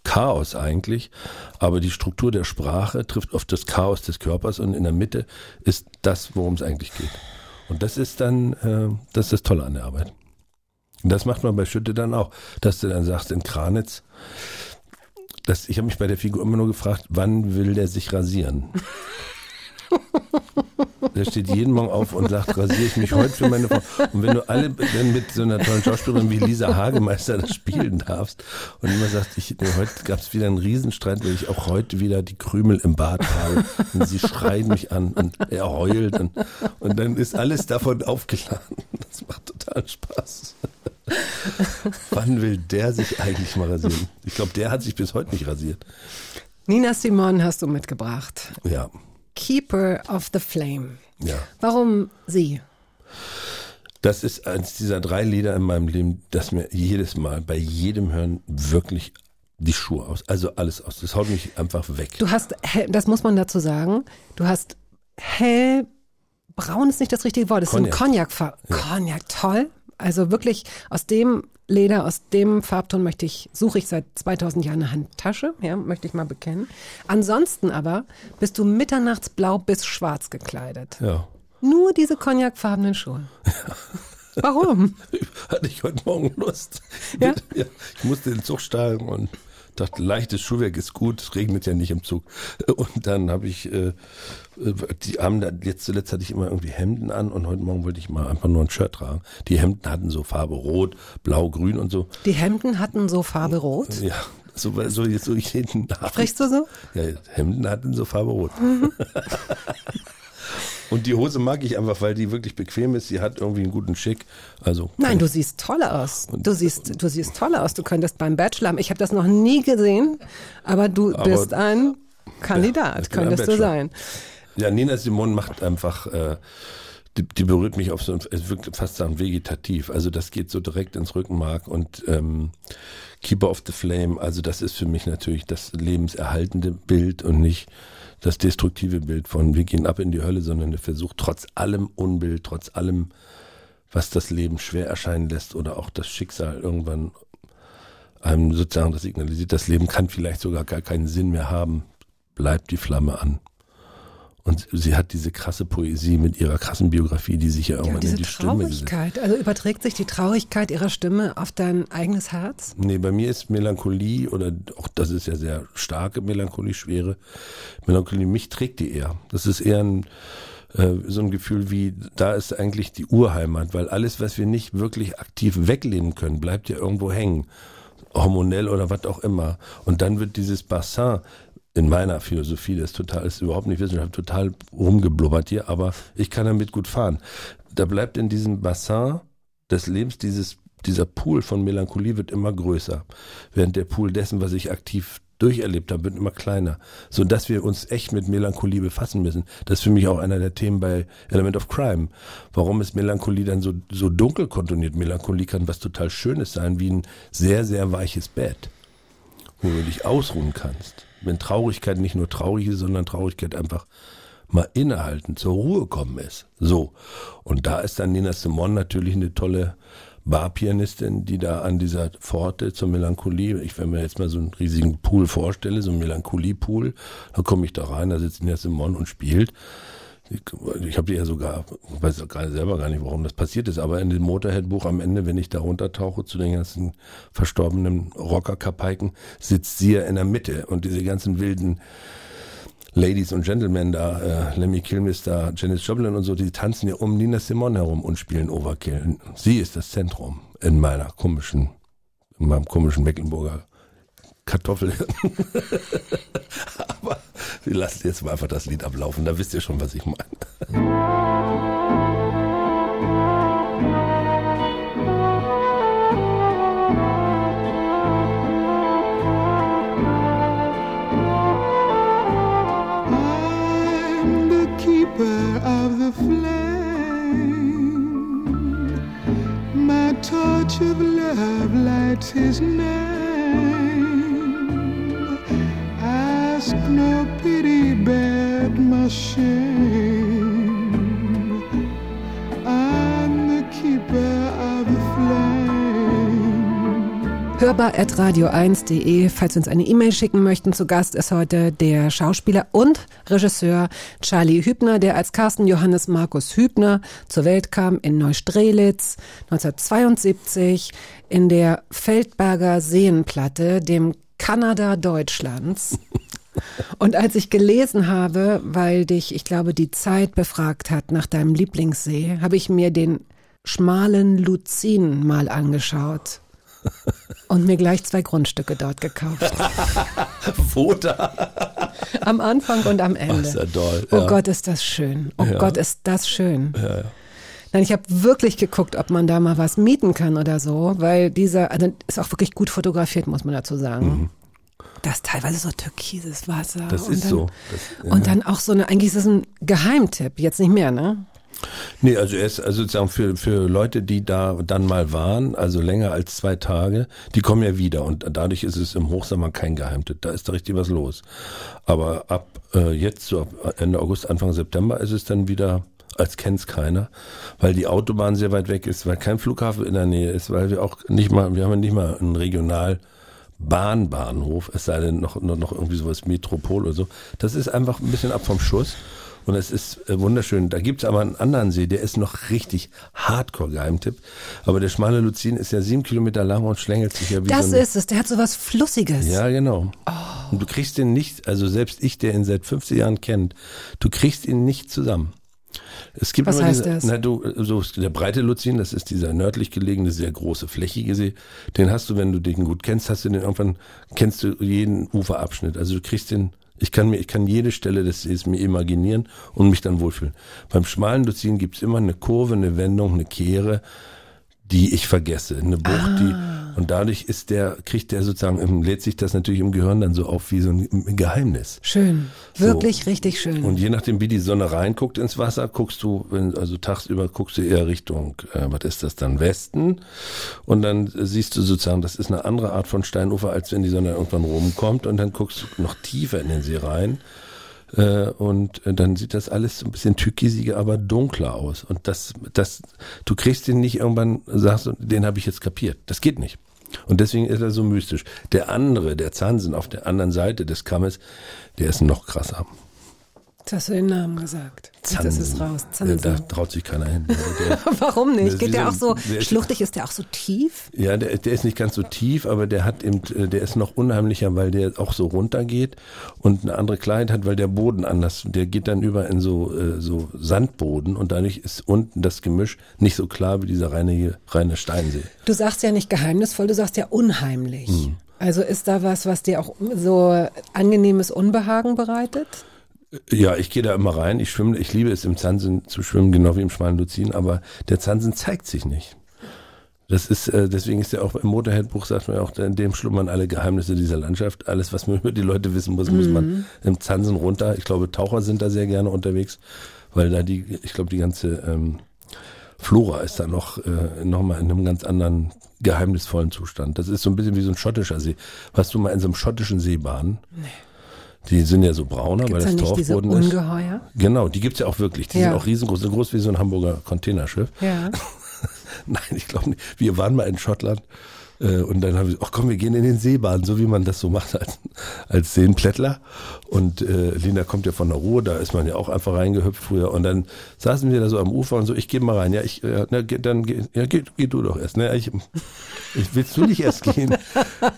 Chaos eigentlich. Aber die Struktur der Sprache trifft auf das Chaos des Körpers und in der Mitte ist das, worum es eigentlich geht. Und das ist dann, äh, das ist das Tolle an der Arbeit. Und das macht man bei Schütte dann auch, dass du dann sagst, in Kranitz, das, ich habe mich bei der Figur immer nur gefragt, wann will der sich rasieren? Der steht jeden Morgen auf und sagt, rasiere ich mich heute für meine Frau. Und wenn du alle dann mit so einer tollen Schauspielerin wie Lisa Hagemeister das spielen darfst und immer sagst, ich, nee, heute gab es wieder einen Riesenstreit, weil ich auch heute wieder die Krümel im Bad habe. Und sie schreien mich an und er heult und, und dann ist alles davon aufgeladen. Das macht total Spaß. Wann will der sich eigentlich mal rasieren? Ich glaube, der hat sich bis heute nicht rasiert. Nina Simon hast du mitgebracht. Ja. Keeper of the Flame. Ja. Warum sie? Das ist eines dieser drei Lieder in meinem Leben, das mir jedes Mal bei jedem Hören wirklich die Schuhe aus, also alles aus. Das haut mich einfach weg. Du hast, das muss man dazu sagen, du hast hellbraun ist nicht das richtige Wort, es ist ein Cognac. Ja. Cognac, toll. Also wirklich aus dem Leder, aus dem Farbton möchte ich, suche ich seit 2000 Jahren eine Handtasche, ja, möchte ich mal bekennen. Ansonsten aber bist du mitternachtsblau bis schwarz gekleidet. Ja. Nur diese cognacfarbenen Schuhe. *laughs* Warum? Hatte ich heute Morgen Lust. Ja? ja? Ich musste den Zug steigen und dachte, leichtes Schuhwerk ist gut, es regnet ja nicht im Zug. *laughs* Und dann habe ich, äh, die haben da, jetzt zuletzt hatte ich immer irgendwie Hemden an und heute Morgen wollte ich mal einfach nur ein Shirt tragen. Die Hemden hatten so Farbe Rot, Blau, Grün und so. Die Hemden hatten so Farbe Rot? Ja. So, so, so jeden Abend. Sprichst du so? Ja, Hemden hatten so Farbe Rot. Mhm. *laughs* Und die Hose mag ich einfach, weil die wirklich bequem ist. Sie hat irgendwie einen guten Schick. Also Nein, du siehst toll aus. Du siehst, du siehst toll aus. Du könntest beim Bachelor, ich habe das noch nie gesehen, aber du aber, bist ein Kandidat, ja, könntest du sein. Ja, Nina Simon macht einfach, äh, die, die berührt mich auf so, es wirkt fast sagen vegetativ. Also das geht so direkt ins Rückenmark und ähm, Keeper of the Flame, also das ist für mich natürlich das lebenserhaltende Bild und nicht das destruktive Bild von wir gehen ab in die Hölle, sondern der Versuch, trotz allem Unbild, trotz allem, was das Leben schwer erscheinen lässt oder auch das Schicksal irgendwann einem sozusagen das signalisiert, das Leben kann vielleicht sogar gar keinen Sinn mehr haben, bleibt die Flamme an. Und sie hat diese krasse Poesie mit ihrer krassen Biografie, die sich ja irgendwann ja, in die Stimme gesetzt. Also überträgt sich die Traurigkeit ihrer Stimme auf dein eigenes Herz? Nee, bei mir ist Melancholie oder auch das ist ja sehr starke Melancholie, schwere Melancholie, mich trägt die eher. Das ist eher ein äh, so ein Gefühl wie, da ist eigentlich die Urheimat, weil alles, was wir nicht wirklich aktiv weglehnen können, bleibt ja irgendwo hängen hormonell oder was auch immer. Und dann wird dieses Bassin in meiner Philosophie, das ist total, ist überhaupt nicht wissenschaftlich, total rumgeblubbert hier, aber ich kann damit gut fahren. Da bleibt in diesem Bassin des Lebens dieses, dieser Pool von Melancholie wird immer größer, während der Pool dessen, was ich aktiv durcherlebt habe, wird immer kleiner, so dass wir uns echt mit Melancholie befassen müssen. Das ist für mich auch einer der Themen bei Element of Crime. Warum ist Melancholie dann so, so dunkel kontoniert? Melancholie kann was total Schönes sein, wie ein sehr, sehr weiches Bett, wo du dich ausruhen kannst wenn Traurigkeit nicht nur traurig ist, sondern Traurigkeit einfach mal innehalten, zur Ruhe kommen ist. So. Und da ist dann Nina Simon natürlich eine tolle Barpianistin, die da an dieser Pforte zur Melancholie, ich wenn mir jetzt mal so einen riesigen Pool vorstelle, so einen Melancholie-Pool, dann komme ich da rein, da sitzt Nina Simon und spielt. Ich, ich habe die ja sogar, weiß gar selber gar nicht, warum das passiert ist, aber in dem Motorhead-Buch am Ende, wenn ich da runtertauche zu den ganzen verstorbenen Rocker-Kapaiken, sitzt sie ja in der Mitte und diese ganzen wilden Ladies und Gentlemen da, äh, Lemmy Kilmister, Janis Joplin und so, die tanzen ja um Nina Simone herum und spielen Overkill. Sie ist das Zentrum in meiner komischen, in meinem komischen Mecklenburger Kartoffel. *laughs* Aber wir lassen jetzt mal einfach das Lied ablaufen, da wisst ihr schon, was ich meine. Of the flame. My torch of love lights his name. No pity, bear my shame. I'm the keeper of the flame. Hörbar.radio1.de, falls Sie uns eine E-Mail schicken möchten. Zu Gast ist heute der Schauspieler und Regisseur Charlie Hübner, der als Carsten Johannes Markus Hübner zur Welt kam in Neustrelitz 1972 in der Feldberger Seenplatte, dem Kanada Deutschlands. *laughs* Und als ich gelesen habe, weil dich, ich glaube, die Zeit befragt hat nach deinem Lieblingssee, habe ich mir den schmalen Luzin mal angeschaut und mir gleich zwei Grundstücke dort gekauft. *laughs* Wo da? Am Anfang und am Ach, Ende. ist ja toll. Oh ja. Gott, ist das schön. Oh Ja. Gott, ist das schön. Nein, ich habe wirklich geguckt, ob man da mal was mieten kann oder so, weil dieser, also ist auch wirklich gut fotografiert, muss man dazu sagen. Das ist teilweise so türkises Wasser. Das und ist dann, so. Das, Und dann auch so eine, eigentlich ist es ein Geheimtipp, jetzt nicht mehr, ne? Nee, also er ist also sozusagen für, für Leute, die da dann mal waren, also länger als zwei Tage, die kommen ja wieder und dadurch ist es im Hochsommer kein Geheimtipp. Da ist da richtig was los. Aber ab äh, jetzt, so ab Ende August, Anfang September ist es dann wieder, als kennt's keiner, weil die Autobahn sehr weit weg ist, weil kein Flughafen in der Nähe ist, weil wir auch nicht mal, wir haben ja nicht mal einen Regional Bahnbahnhof, es sei denn noch, noch, noch irgendwie sowas Metropol oder so. Das ist einfach ein bisschen ab vom Schuss. Und es ist äh, wunderschön. Da gibt's aber einen anderen See, der ist noch richtig Hardcore-Geheimtipp. Aber der schmale Luzin ist ja sieben Kilometer lang und schlängelt sich ja wie Das so ein, ist es, der hat so was Flussiges. Ja, genau. Und du kriegst den nicht, also selbst ich, der ihn seit 50 Jahren kennt, du kriegst ihn nicht zusammen. Es gibt Was heißt diese, das? Na, du, so der breite Luzin, das ist dieser nördlich gelegene, sehr große, flächige See. Den hast du, wenn du den gut kennst, hast du den irgendwann, kennst du jeden Uferabschnitt. Also du kriegst den, ich kann mir, ich kann jede Stelle des Sees mir imaginieren und mich dann wohlfühlen. Beim schmalen Luzin gibt's immer eine Kurve, eine Wendung, eine Kehre, die ich vergesse, eine Bucht, Ah. die und dadurch ist der, kriegt der sozusagen, lädt sich das natürlich im Gehirn dann so auf wie so ein Geheimnis. Schön. So. Wirklich richtig schön. Und je nachdem, wie die Sonne reinguckt ins Wasser, guckst du, wenn, also tagsüber guckst du eher Richtung, äh, was ist das dann, Westen. Und dann siehst du sozusagen, das ist eine andere Art von Steinufer, als wenn die Sonne irgendwann rumkommt. Und dann guckst du noch tiefer in den See rein. Äh, und äh, dann sieht das alles so ein bisschen türkisiger, aber dunkler aus. Und das, das, du kriegst den nicht irgendwann, sagst du, den habe ich jetzt kapiert. Das geht nicht. Und deswegen ist er so mystisch. Der andere, der Zansen auf der anderen Seite des Kammes, der ist noch krasser. Jetzt hast du den Namen gesagt. Jetzt ist es raus. Ja, da Zansen. traut sich keiner hin. Also der, *laughs* Warum nicht? Geht der auch so, der ist- schluchtig ist der auch so tief? ja, der, der ist nicht ganz so tief, aber der hat eben, äh, der ist noch unheimlicher, weil der auch so runtergeht und eine andere Klarheit hat, weil der Boden anders, der geht dann über in so, äh, so Sandboden und dadurch ist unten das Gemisch nicht so klar wie dieser reine, reine Steinsee. Du sagst ja nicht geheimnisvoll, du sagst ja unheimlich. Hm. Also ist da was, was dir auch so angenehmes Unbehagen bereitet? Ja, ich gehe da immer rein. Ich schwimme, ich liebe es im Zansen zu schwimmen, genau wie im schmalen Luzin, aber der Zansen zeigt sich nicht. Das ist, äh, deswegen ist ja auch im Motorhead-Buch sagt man ja auch, in dem schlummern alle Geheimnisse dieser Landschaft. Alles, was man *laughs* über die Leute wissen muss, muss man im Zansen runter. Ich glaube, Taucher sind da sehr gerne unterwegs, weil da die, ich glaube, die ganze ähm, Flora ist da noch, äh, noch mal in einem ganz anderen geheimnisvollen Zustand. Das ist so ein bisschen wie so ein schottischer See. Warst du mal in so einem schottischen See baden? Nee. Die sind ja so brauner, weil da das diese Torfboden ist. Ungeheuer? Genau, die gibt's ja auch wirklich. Die Ja. sind auch riesengroß, so groß wie so ein Hamburger Containerschiff. Ja. *laughs* Nein, ich glaube nicht. Wir waren mal in Schottland und dann habe ich, ach komm, wir gehen in den Seebahn, so wie man das so macht als, als Seenplättler. Und äh, Lina kommt ja von der Ruhe, da ist man ja auch einfach reingehüpft früher. Und dann saßen wir da so am Ufer und so, ich gehe mal rein. Ja, ich, äh, na, geh- dann geh, ja, geh, geh du doch erst. Ne? Ich, ich willst du nicht erst gehen?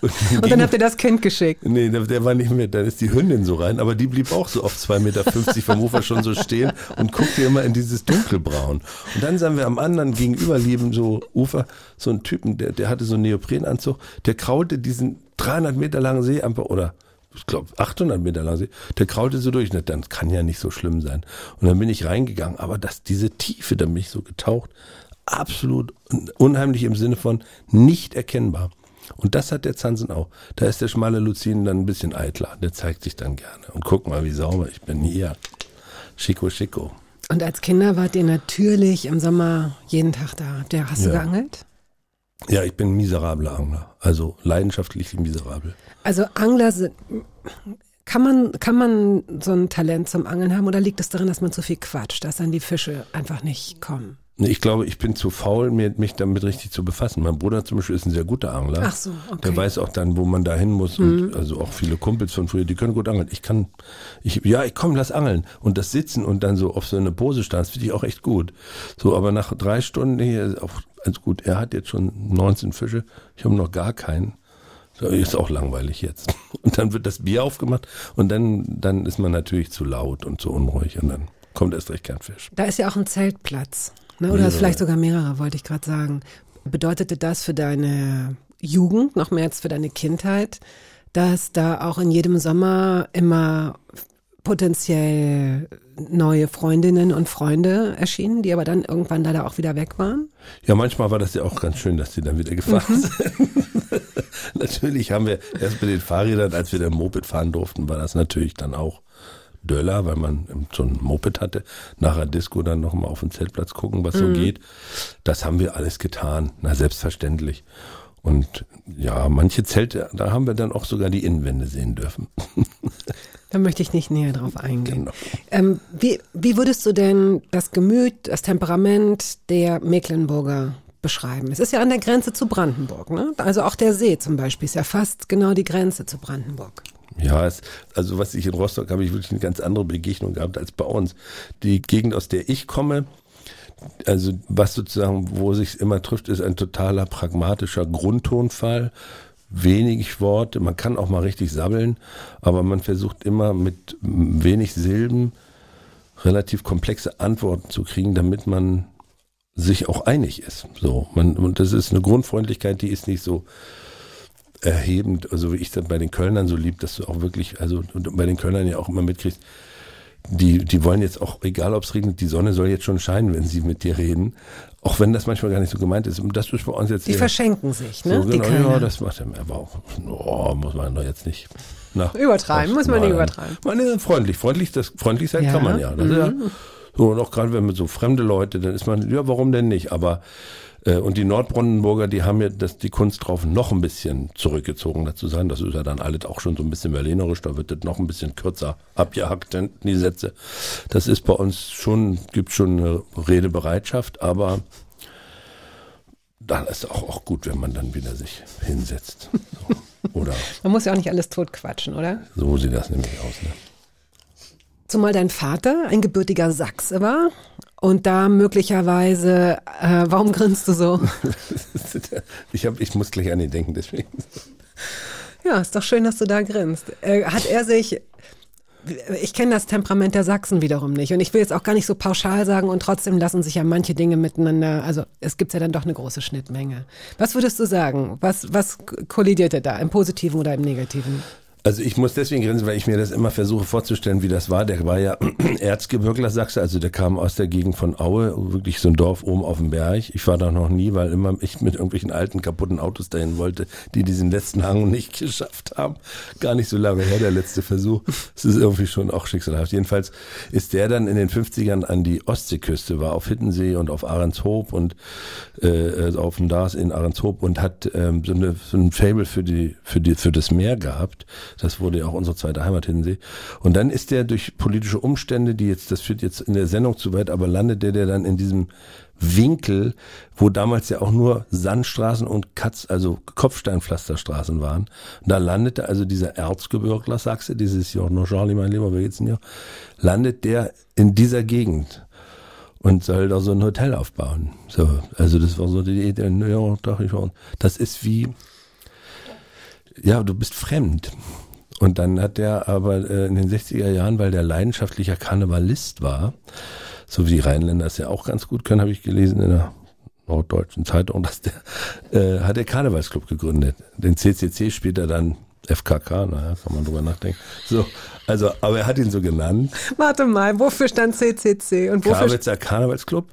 Und, *laughs* Und dann habt ihr das Kind geschickt. Nee, der, der war nicht mehr, dann ist die Hündin so rein, aber die blieb auch so auf 2,50 Meter vom Ufer schon so stehen und guckte immer in dieses Dunkelbraun. Und dann sahen wir am anderen gegenüberliegenden so Ufer so einen Typen, der, der hatte so einen Neoprenanzug, der kraulte diesen 300 Meter langen See einfach, oder ich glaube 800 Meter lang See, der kraulte so durch. Dann kann ja nicht so schlimm sein. Und dann bin ich reingegangen, aber das, diese Tiefe, da bin ich so getaucht, absolut unheimlich im Sinne von nicht erkennbar. Und das hat der Zansen auch. Da ist der schmale Luzin dann ein bisschen eitler. Der zeigt sich dann gerne. Und guck mal, wie sauber ich bin hier. Schicko, schicko. Und als Kinder wart ihr natürlich im Sommer jeden Tag da. Der hast du Ja. geangelt? Ja, ich bin ein miserabler Angler. Also leidenschaftlich miserabel. Also Angler sind. Kann man, kann man so ein Talent zum Angeln haben oder liegt es darin, dass man zu viel quatscht, dass dann die Fische einfach nicht kommen? Ich glaube, ich bin zu faul, mich damit richtig zu befassen. Mein Bruder zum Beispiel ist ein sehr guter Angler. Ach so, okay. Mhm. Der weiß auch dann, wo man da hin muss. Und also auch viele Kumpels von früher, die können gut angeln. Ich kann, ich, ja, ich komm, lass angeln. Und das Sitzen und dann so auf so eine Pose starren, das finde ich auch echt gut. So, aber nach drei Stunden hier ist auch ganz gut. Er hat jetzt schon 19 Fische. Ich habe noch gar keinen. So, ist auch langweilig jetzt. *laughs* Und dann wird das Bier aufgemacht und dann, dann ist man natürlich zu laut und zu unruhig und dann kommt erst recht kein Fisch. Da ist ja auch ein Zeltplatz. Ne? Oder Mehrere. vielleicht sogar mehrere, wollte ich gerade sagen. Bedeutete das für deine Jugend, noch mehr als für deine Kindheit, dass da auch in jedem Sommer immer potenziell neue Freundinnen und Freunde erschienen, die aber dann irgendwann leider auch wieder weg waren? Ja, manchmal war das ja auch ganz schön, dass die dann wieder gefahren sind. *laughs* natürlich haben wir erst mit den Fahrrädern, als wir dann Moped fahren durften, war das natürlich dann auch Döller, weil man so ein Moped hatte. Nach der Disco dann nochmal auf den Zeltplatz gucken, was so geht. Das haben wir alles getan. Na, selbstverständlich. Und ja, manche Zelte, da haben wir dann auch sogar die Innenwände sehen dürfen. *laughs* Da möchte ich nicht näher drauf eingehen. Genau. Ähm, wie, wie würdest du denn das Gemüt, das Temperament der Mecklenburger beschreiben? Es ist ja an der Grenze zu Brandenburg, ne? Also auch der See zum Beispiel ist ja fast genau die Grenze zu Brandenburg. Ja, es, also was ich in Rostock habe ich wirklich eine ganz andere Begegnung gehabt als bei uns. Die Gegend, aus der ich komme, also was sozusagen, wo sich immer trifft, ist ein totaler pragmatischer Grundtonfall. Wenig Worte, man kann auch mal richtig sabbeln, aber man versucht immer mit wenig Silben relativ komplexe Antworten zu kriegen, damit man sich auch einig ist. So, man, und das ist eine Grundfreundlichkeit, die ist nicht so erhebend, also wie ich das bei den Kölnern so lieb, dass du auch wirklich, also und bei den Kölnern ja auch immer mitkriegst, die, die wollen jetzt auch, egal ob es regnet, die Sonne soll jetzt schon scheinen, wenn sie mit dir reden. Auch wenn das manchmal gar nicht so gemeint ist. Und das ist bei uns jetzt Die sehr- verschenken sich, ne? so, genau, ja, das macht er aber auch. Oh, muss man doch jetzt nicht. Na, Übertreiben, muss man nicht übertreiben. Man ist freundlich, freundlich, das, freundlich sein Ja. Mhm. kann man ja. Das ist ja so, und auch gerade wenn man so fremde Leute, dann ist man, ja, warum denn nicht? Aber und die Nordbrandenburger, die haben ja das, die Kunst drauf, noch ein bisschen zurückgezogener zu sein. Das ist ja dann alles auch schon so ein bisschen berlinerisch, da wird das noch ein bisschen kürzer abgehackt, die Sätze. Das ist bei uns schon, gibt schon eine Redebereitschaft, aber dann ist auch, auch gut, wenn man dann wieder sich hinsetzt. So. *laughs* Oder Man muss ja auch nicht alles totquatschen, oder? so sieht das nämlich aus. Ne? Zumal dein Vater ein gebürtiger Sachse war und da möglicherweise, äh, warum grinst du so? *laughs* Ich, hab, ich muss gleich an ihn denken, deswegen. Ja, ist doch schön, dass du da grinst. Äh, hat er sich, ich kenne das Temperament der Sachsen wiederum nicht und ich will jetzt auch gar nicht so pauschal sagen und trotzdem lassen sich ja manche Dinge miteinander, also es gibt ja dann doch eine große Schnittmenge. Was würdest du sagen? Was, was kollidierte da, im Positiven oder im Negativen? Also ich muss deswegen grinsen, weil ich mir das immer versuche vorzustellen, wie das war. Der war ja *clears throat* Erzgebirgler Sachse, also der kam aus der Gegend von Aue, wirklich so ein Dorf oben auf dem Berg. Ich war da noch nie, weil immer ich mit irgendwelchen alten, kaputten Autos dahin wollte, die diesen letzten Hang *laughs* nicht geschafft haben. Gar nicht so lange her, der letzte Versuch. Es ist irgendwie schon auch schicksalhaft. Jedenfalls ist der dann in den 50ern an die Ostseeküste, war auf Hittensee und auf Ahrenshoop und äh, auf dem Dars in Ahrenshoop und hat ähm, so, eine, so ein Fable für die, für die, für das Meer gehabt. Das wurde ja auch unsere zweite Heimat Hiddensee. Und dann ist der durch politische Umstände, die jetzt, das führt jetzt in der Sendung zu weit, aber landet der, der dann in diesem Winkel, wo damals ja auch nur Sandstraßen und Katz, also Kopfsteinpflasterstraßen waren. Da landete also dieser Erzgebirgler, sagst du, dieses Jorno Charlie, mein Lieber, wie geht's denn hier? Landet der in dieser Gegend und soll da so ein Hotel aufbauen. So, also das war so die Idee, ja, dachte ich. Das ist wie, ja, du bist fremd. Und dann hat der aber äh, in den 60er Jahren, weil der leidenschaftlicher Karnevalist war, so wie die Rheinländer es ja auch ganz gut können, habe ich gelesen in der Norddeutschen Zeitung, *laughs* dass der, äh, hat der Karnevalsclub gegründet. Den CCC später dann FKK, naja, kann man drüber nachdenken. So, also, aber er hat ihn so genannt. Warte mal, wofür stand CCC und wofür Karwitzer Karnevalsclub.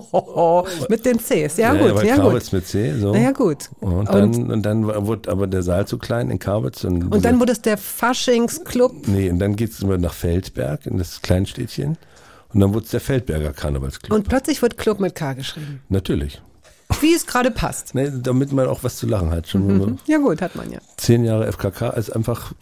*laughs* mit den Cs? Ja, gut, aber ja Karwitz gut. mit C, so. Na ja gut. Und dann, und, dann wurde aber der Saal zu klein in Karwitz. Und, Und dann wurde es der Faschingsclub. Nee, und dann geht's immer nach Feldberg, in das Kleinstädtchen. Und dann wurde es der Feldberger Karnevalsclub. Und plötzlich wird Club mit K geschrieben. Natürlich. Wie es gerade passt. Nee, damit man auch was zu lachen hat. Schon Ja gut, hat man ja. zehn Jahre FKK ist einfach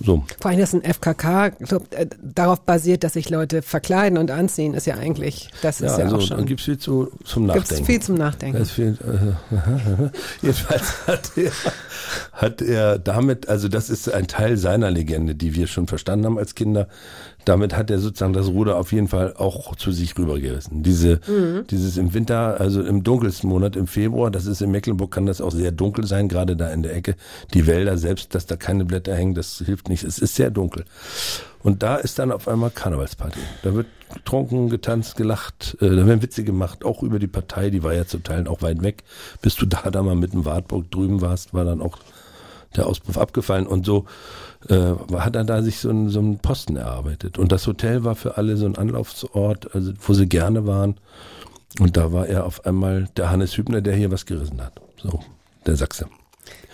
so. Vor allem, dass ein FKK-Club äh, darauf basiert, dass sich Leute verkleiden und anziehen, ist ja eigentlich, das Ja, ist ja, also auch schon. gibt's viel zu, zum Nachdenken. viel zum Nachdenken. Viel, äh, *laughs* jedenfalls hat er, hat er damit, also das ist ein Teil seiner Legende, die wir schon verstanden haben als Kinder. Damit hat er sozusagen das Ruder auf jeden Fall auch zu sich rübergerissen. Diese, Mhm. dieses im Winter, also im dunkelsten Monat, im Februar, das ist in Mecklenburg, kann das auch sehr dunkel sein, gerade da in der Ecke. Die Wälder selbst, dass da keine Blätter hängen, das hilft nicht. Es ist sehr dunkel. Und da ist dann auf einmal Karnevalsparty. Da wird getrunken, getanzt, gelacht, äh, da werden Witze gemacht, auch über die Partei, die war ja zu Teilen auch weit weg. Bis du da da mal mit dem Wartburg drüben warst, war dann auch der Auspuff abgefallen und so äh, hat er da sich so einen, so einen Posten erarbeitet. Und das Hotel war für alle so ein Anlaufsort, also wo sie gerne waren. Und da war er auf einmal der Hannes Hübner, der hier was gerissen hat. So, der Sachse.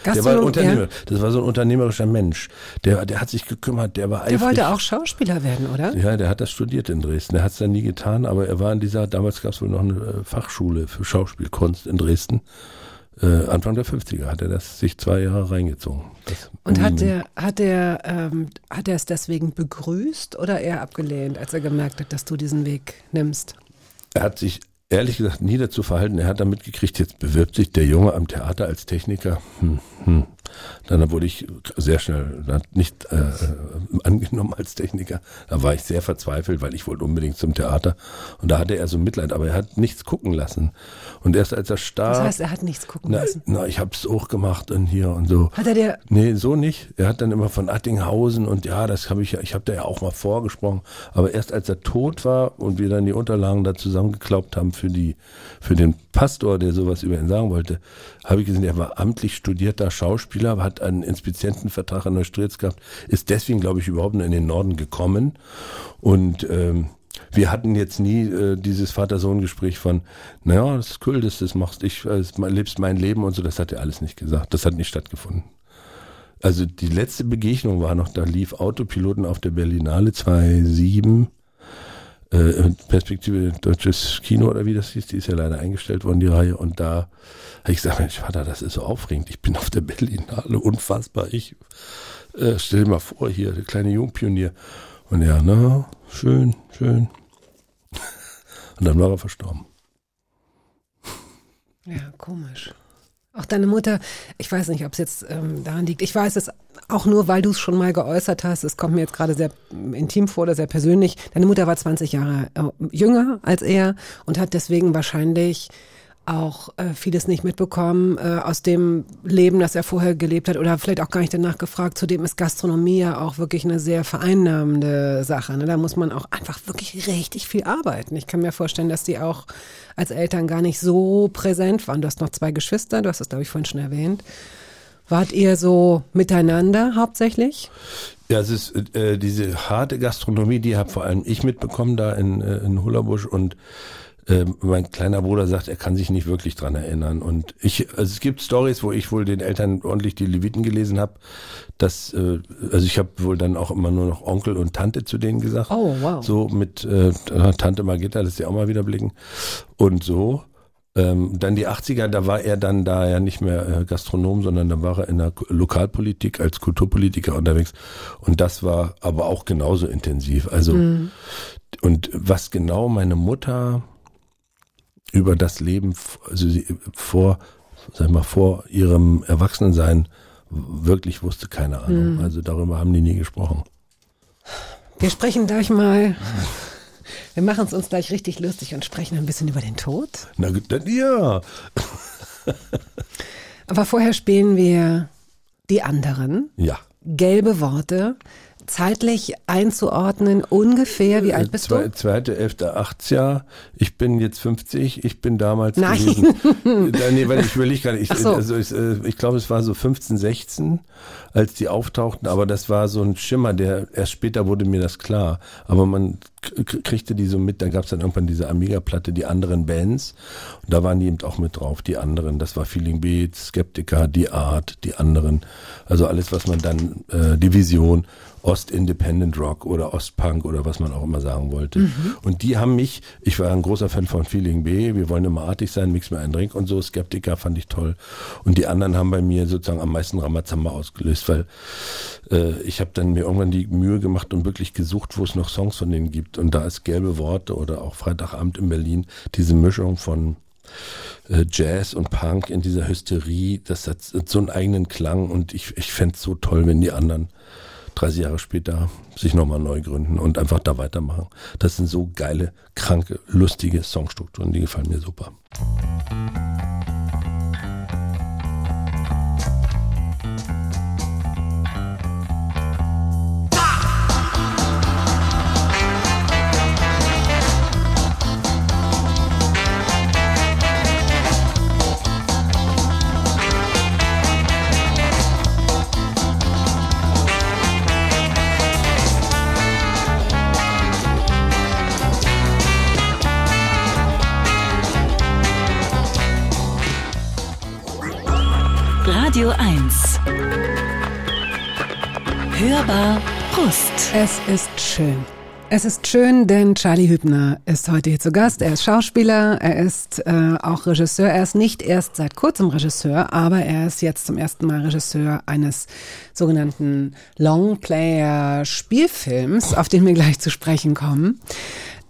Der war Unternehmer. ja. Das war so ein unternehmerischer Mensch. Der, der hat sich gekümmert, der war eifrig. Der wollte auch Schauspieler werden, oder? Ja, der hat das studiert in Dresden. Der hat es dann nie getan, aber er war in dieser, damals gab es wohl noch eine äh, Fachschule für Schauspielkunst in Dresden. Äh, Anfang der 50er hat er das sich zwei Jahre reingezogen. Und hat er, hat er, ähm, hat er es deswegen begrüßt oder eher abgelehnt, als er gemerkt hat, dass du diesen Weg nimmst? Er hat sich ehrlich gesagt nie dazu verhalten. Er hat dann mitgekriegt, jetzt bewirbt sich der Junge am Theater als Techniker. Hm, hm. Dann wurde ich sehr schnell nicht äh, angenommen als Techniker. Da war ich sehr verzweifelt, weil ich wollte unbedingt zum Theater. Und da hatte er so Mitleid, aber er hat nichts gucken lassen. Und erst als er starb, Das heißt, er hat nichts gucken na, lassen. na, ich hab's auch gemacht und hier und so. Hat er dir, Nee, so nicht. Er hat dann immer von Attinghausen und ja, das habe ich ja, ich habe da ja auch mal vorgesprochen. Aber erst als er tot war und wir dann die Unterlagen da zusammengeklaubt haben für die, für den Pastor, der sowas über ihn sagen wollte, habe ich gesehen, er war amtlich studierter Schauspieler, hat einen Inspizientenvertrag in Neustrelitz gehabt, ist deswegen, glaube ich, überhaupt nur in den Norden gekommen und ähm, wir hatten jetzt nie äh, dieses Vater-Sohn-Gespräch von, naja, das ist cool, dass du das machst, ich äh, lebst mein Leben und so, das hat er alles nicht gesagt. Das hat nicht stattgefunden. Also die letzte Begegnung war noch, da lief Autopiloten auf der Berlinale 2007, äh, Perspektive Deutsches Kino oder wie das hieß, die ist ja leider eingestellt worden, die Reihe. Und da habe ich gesagt, Mensch, Vater, das ist so aufregend. Ich bin auf der Berlinale, unfassbar. Ich äh, stell dir mal vor, hier, der kleine Jungpionier. Und ja, na, schön, schön. *laughs* Und dann war er verstorben. ja, komisch. Auch deine Mutter, ich weiß nicht, ob es jetzt ähm, daran liegt. Ich weiß es auch nur, weil du es schon mal geäußert hast. Es kommt mir jetzt gerade sehr intim vor oder sehr persönlich. Deine Mutter war 20 Jahre äh, jünger als er und hat deswegen wahrscheinlich auch äh, vieles nicht mitbekommen äh, aus dem Leben, das er vorher gelebt hat oder vielleicht auch gar nicht danach gefragt. Zudem ist Gastronomie ja auch wirklich eine sehr vereinnahmende Sache. Ne? Da muss man auch einfach wirklich richtig viel arbeiten. Ich kann mir vorstellen, dass die auch als Eltern gar nicht so präsent waren. Du hast noch zwei Geschwister, du hast das, glaube ich, vorhin schon erwähnt. Wart ihr so miteinander hauptsächlich? Ja, es ist äh, diese harte Gastronomie, die habe vor allem ich mitbekommen da in, äh, in Hullerbusch und äh, mein kleiner Bruder sagt, er kann sich nicht wirklich dran erinnern. Und ich, also es gibt Stories, wo ich wohl den Eltern ordentlich die Leviten gelesen habe. dass, äh, also ich habe wohl dann auch immer nur noch Onkel und Tante zu denen gesagt. Oh, wow. So mit äh, Tante Margitta, dass die auch mal wieder blicken. Und so. Ähm, dann die 80er, da war er dann da ja nicht mehr äh, Gastronom, sondern da war er in der Lokalpolitik als Kulturpolitiker unterwegs. Und das war aber auch genauso intensiv. Also, und was genau meine Mutter über das Leben, also sie, vor, sag mal, vor ihrem Erwachsenensein wirklich wusste, keine Ahnung. Also darüber haben die nie gesprochen. Wir sprechen gleich mal. Wir machen es uns gleich richtig lustig und sprechen ein bisschen über den Tod. Na gut, dann, ja. Aber vorher spielen wir die anderen. Ja. Gelbe Worte. Zeitlich einzuordnen, ungefähr. Wie alt bist Zwei, du? Zweite, elfte, 80 Ich bin jetzt 50. Ich bin damals Nein. gewesen. Da, *laughs* nee, weil ich gerade. Ich, Ach so. also ich, äh, ich glaube, es war so 15, 16, als die auftauchten. Aber das war so ein Schimmer, der erst später wurde mir das klar. Aber man kriegte die so mit. Da gab es dann irgendwann diese Amiga-Platte, die anderen Bands. Und da waren die eben auch mit drauf. Die anderen. Das war Feeling Beats, Skeptiker, die Art, die anderen. Also alles, was man dann, äh, die Vision. Ost-Independent Rock oder Ostpunk oder was man auch immer sagen wollte. Und die haben mich, ich war ein großer Fan von Feeling B, wir wollen immer artig sein, mix mir einen Drink und so, Skeptiker fand ich toll. Und die anderen haben bei mir sozusagen am meisten Ramazamba ausgelöst, weil äh, ich habe dann mir irgendwann die Mühe gemacht und wirklich gesucht, wo es noch Songs von denen gibt. Und da ist Gelbe Worte oder auch Freitagabend in Berlin, diese Mischung von äh, Jazz und Punk in dieser Hysterie, das hat so einen eigenen Klang und ich, ich fänd's so toll, wenn die anderen 30 Jahre später sich nochmal neu gründen und einfach da weitermachen. Das sind so geile, kranke, lustige Songstrukturen, die gefallen mir super. Radio 1. Hörbar Brust. Es ist schön. Es ist schön, denn Charlie Hübner ist heute hier zu Gast. Er ist Schauspieler, er ist äh, auch Regisseur. Er ist nicht erst seit kurzem Regisseur, aber er ist jetzt zum ersten Mal Regisseur eines sogenannten Longplayer-Spielfilms, auf den wir gleich zu sprechen kommen.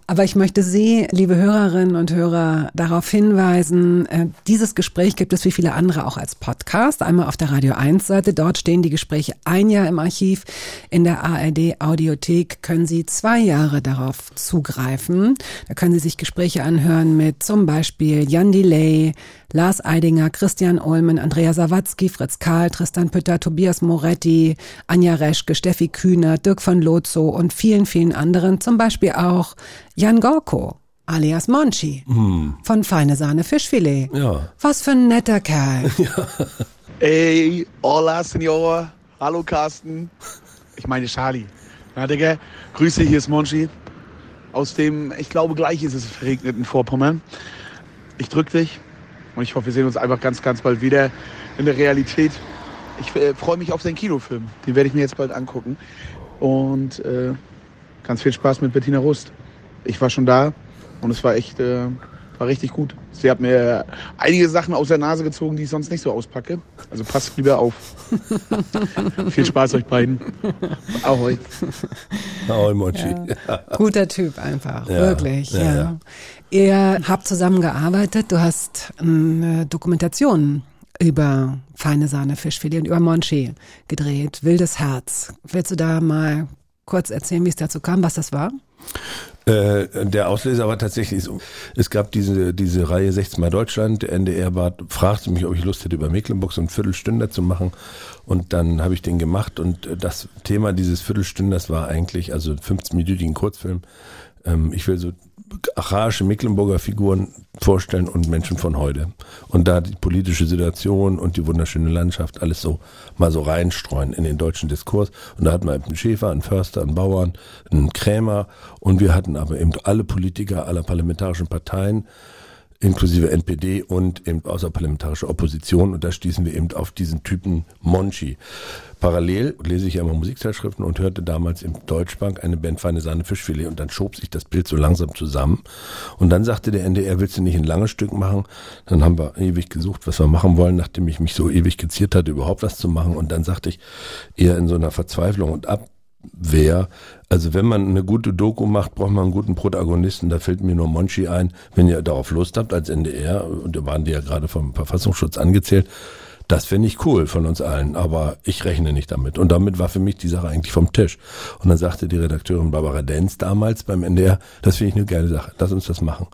Aber ich möchte Sie, liebe Hörerinnen und Hörer, darauf hinweisen, äh, dieses Gespräch gibt es wie viele andere auch als Podcast. Einmal auf der Radio 1 Seite. Dort stehen die Gespräche ein Jahr im Archiv. In der ARD Audiothek können Sie zwei Jahre darauf zugreifen. Da können Sie sich Gespräche anhören mit zum Beispiel Jan Delay, Lars Eidinger, Christian Ulmen, Andrea Sawatzki, Fritz Karl, Tristan Pütter, Tobias Moretti, Anja Reschke, Steffi Kühner, Dirk von Lozo und vielen, vielen anderen. Zum Beispiel auch Jan Gorko, alias Monchi, von Feine Sahne Fischfilet. Ja. Was für ein netter Kerl. *laughs* Ey, hola, Senor. Hallo, Carsten. Ich meine Charlie. Na, Digga, Grüße, hier ist Monchi. Aus dem, ich glaube, gleich ist es verregneten Vorpommern. Ich drück dich und ich hoffe, wir sehen uns einfach ganz, ganz bald wieder in der Realität. Ich äh, freue mich auf den Kinofilm. Den werde ich mir jetzt bald angucken. Und äh, ganz viel Spaß mit Bettina Rust. Ich war schon da und es war echt, äh, war richtig gut. Sie hat mir einige Sachen aus der Nase gezogen, die ich sonst nicht so auspacke. Also passt lieber auf. *laughs* viel Spaß euch beiden. Ahoi. Ahoi, Mochi. Guter Typ einfach, Ja, wirklich. Ja, ja, ja. Ihr habt zusammengearbeitet. Du hast eine Dokumentation über feine Sahne Fischfilet und über Monchi gedreht. Wildes Herz. Willst du da mal kurz erzählen, wie es dazu kam, was das war? Äh, der Auslöser war tatsächlich so. Es gab diese, diese Reihe 16 Mal Deutschland. Der NDR bat, fragte mich, ob ich Lust hätte, über Mecklenburg so ein Viertelstünder zu machen. Und dann habe ich den gemacht. Und äh, das Thema dieses Viertelstünders war eigentlich, also 15-minütigen Kurzfilm. Ähm, ich will so archaische Mecklenburger Figuren vorstellen und Menschen von heute. Und da die politische Situation und die wunderschöne Landschaft alles so mal so reinstreuen in den deutschen Diskurs. Und da hatten wir einen Schäfer, einen Förster, einen Bauern, einen Krämer und wir hatten aber eben alle Politiker aller parlamentarischen Parteien inklusive NPD und eben außerparlamentarische Opposition. Und da stießen wir eben auf diesen Typen Monchi. Parallel lese ich ja immer Musikzeitschriften und hörte damals im Deutschbank eine Band Feine Sahne Fischfilet und dann schob sich das Bild so langsam zusammen. Und dann sagte der NDR, willst du nicht ein langes Stück machen? Dann haben wir ewig gesucht, was wir machen wollen, nachdem ich mich so ewig geziert hatte, überhaupt was zu machen. Und dann sagte ich eher in so einer Verzweiflung und Abwehr, also wenn man eine gute Doku macht, braucht man einen guten Protagonisten. Da fällt mir nur Monchi ein. Wenn ihr darauf Lust habt als NDR, und da waren die ja gerade vom Verfassungsschutz angezählt, das finde ich cool von uns allen, aber ich rechne nicht damit. Und damit war für mich die Sache eigentlich vom Tisch. Und dann sagte die Redakteurin Barbara Denz damals beim NDR, das finde ich eine geile Sache, lass uns das machen.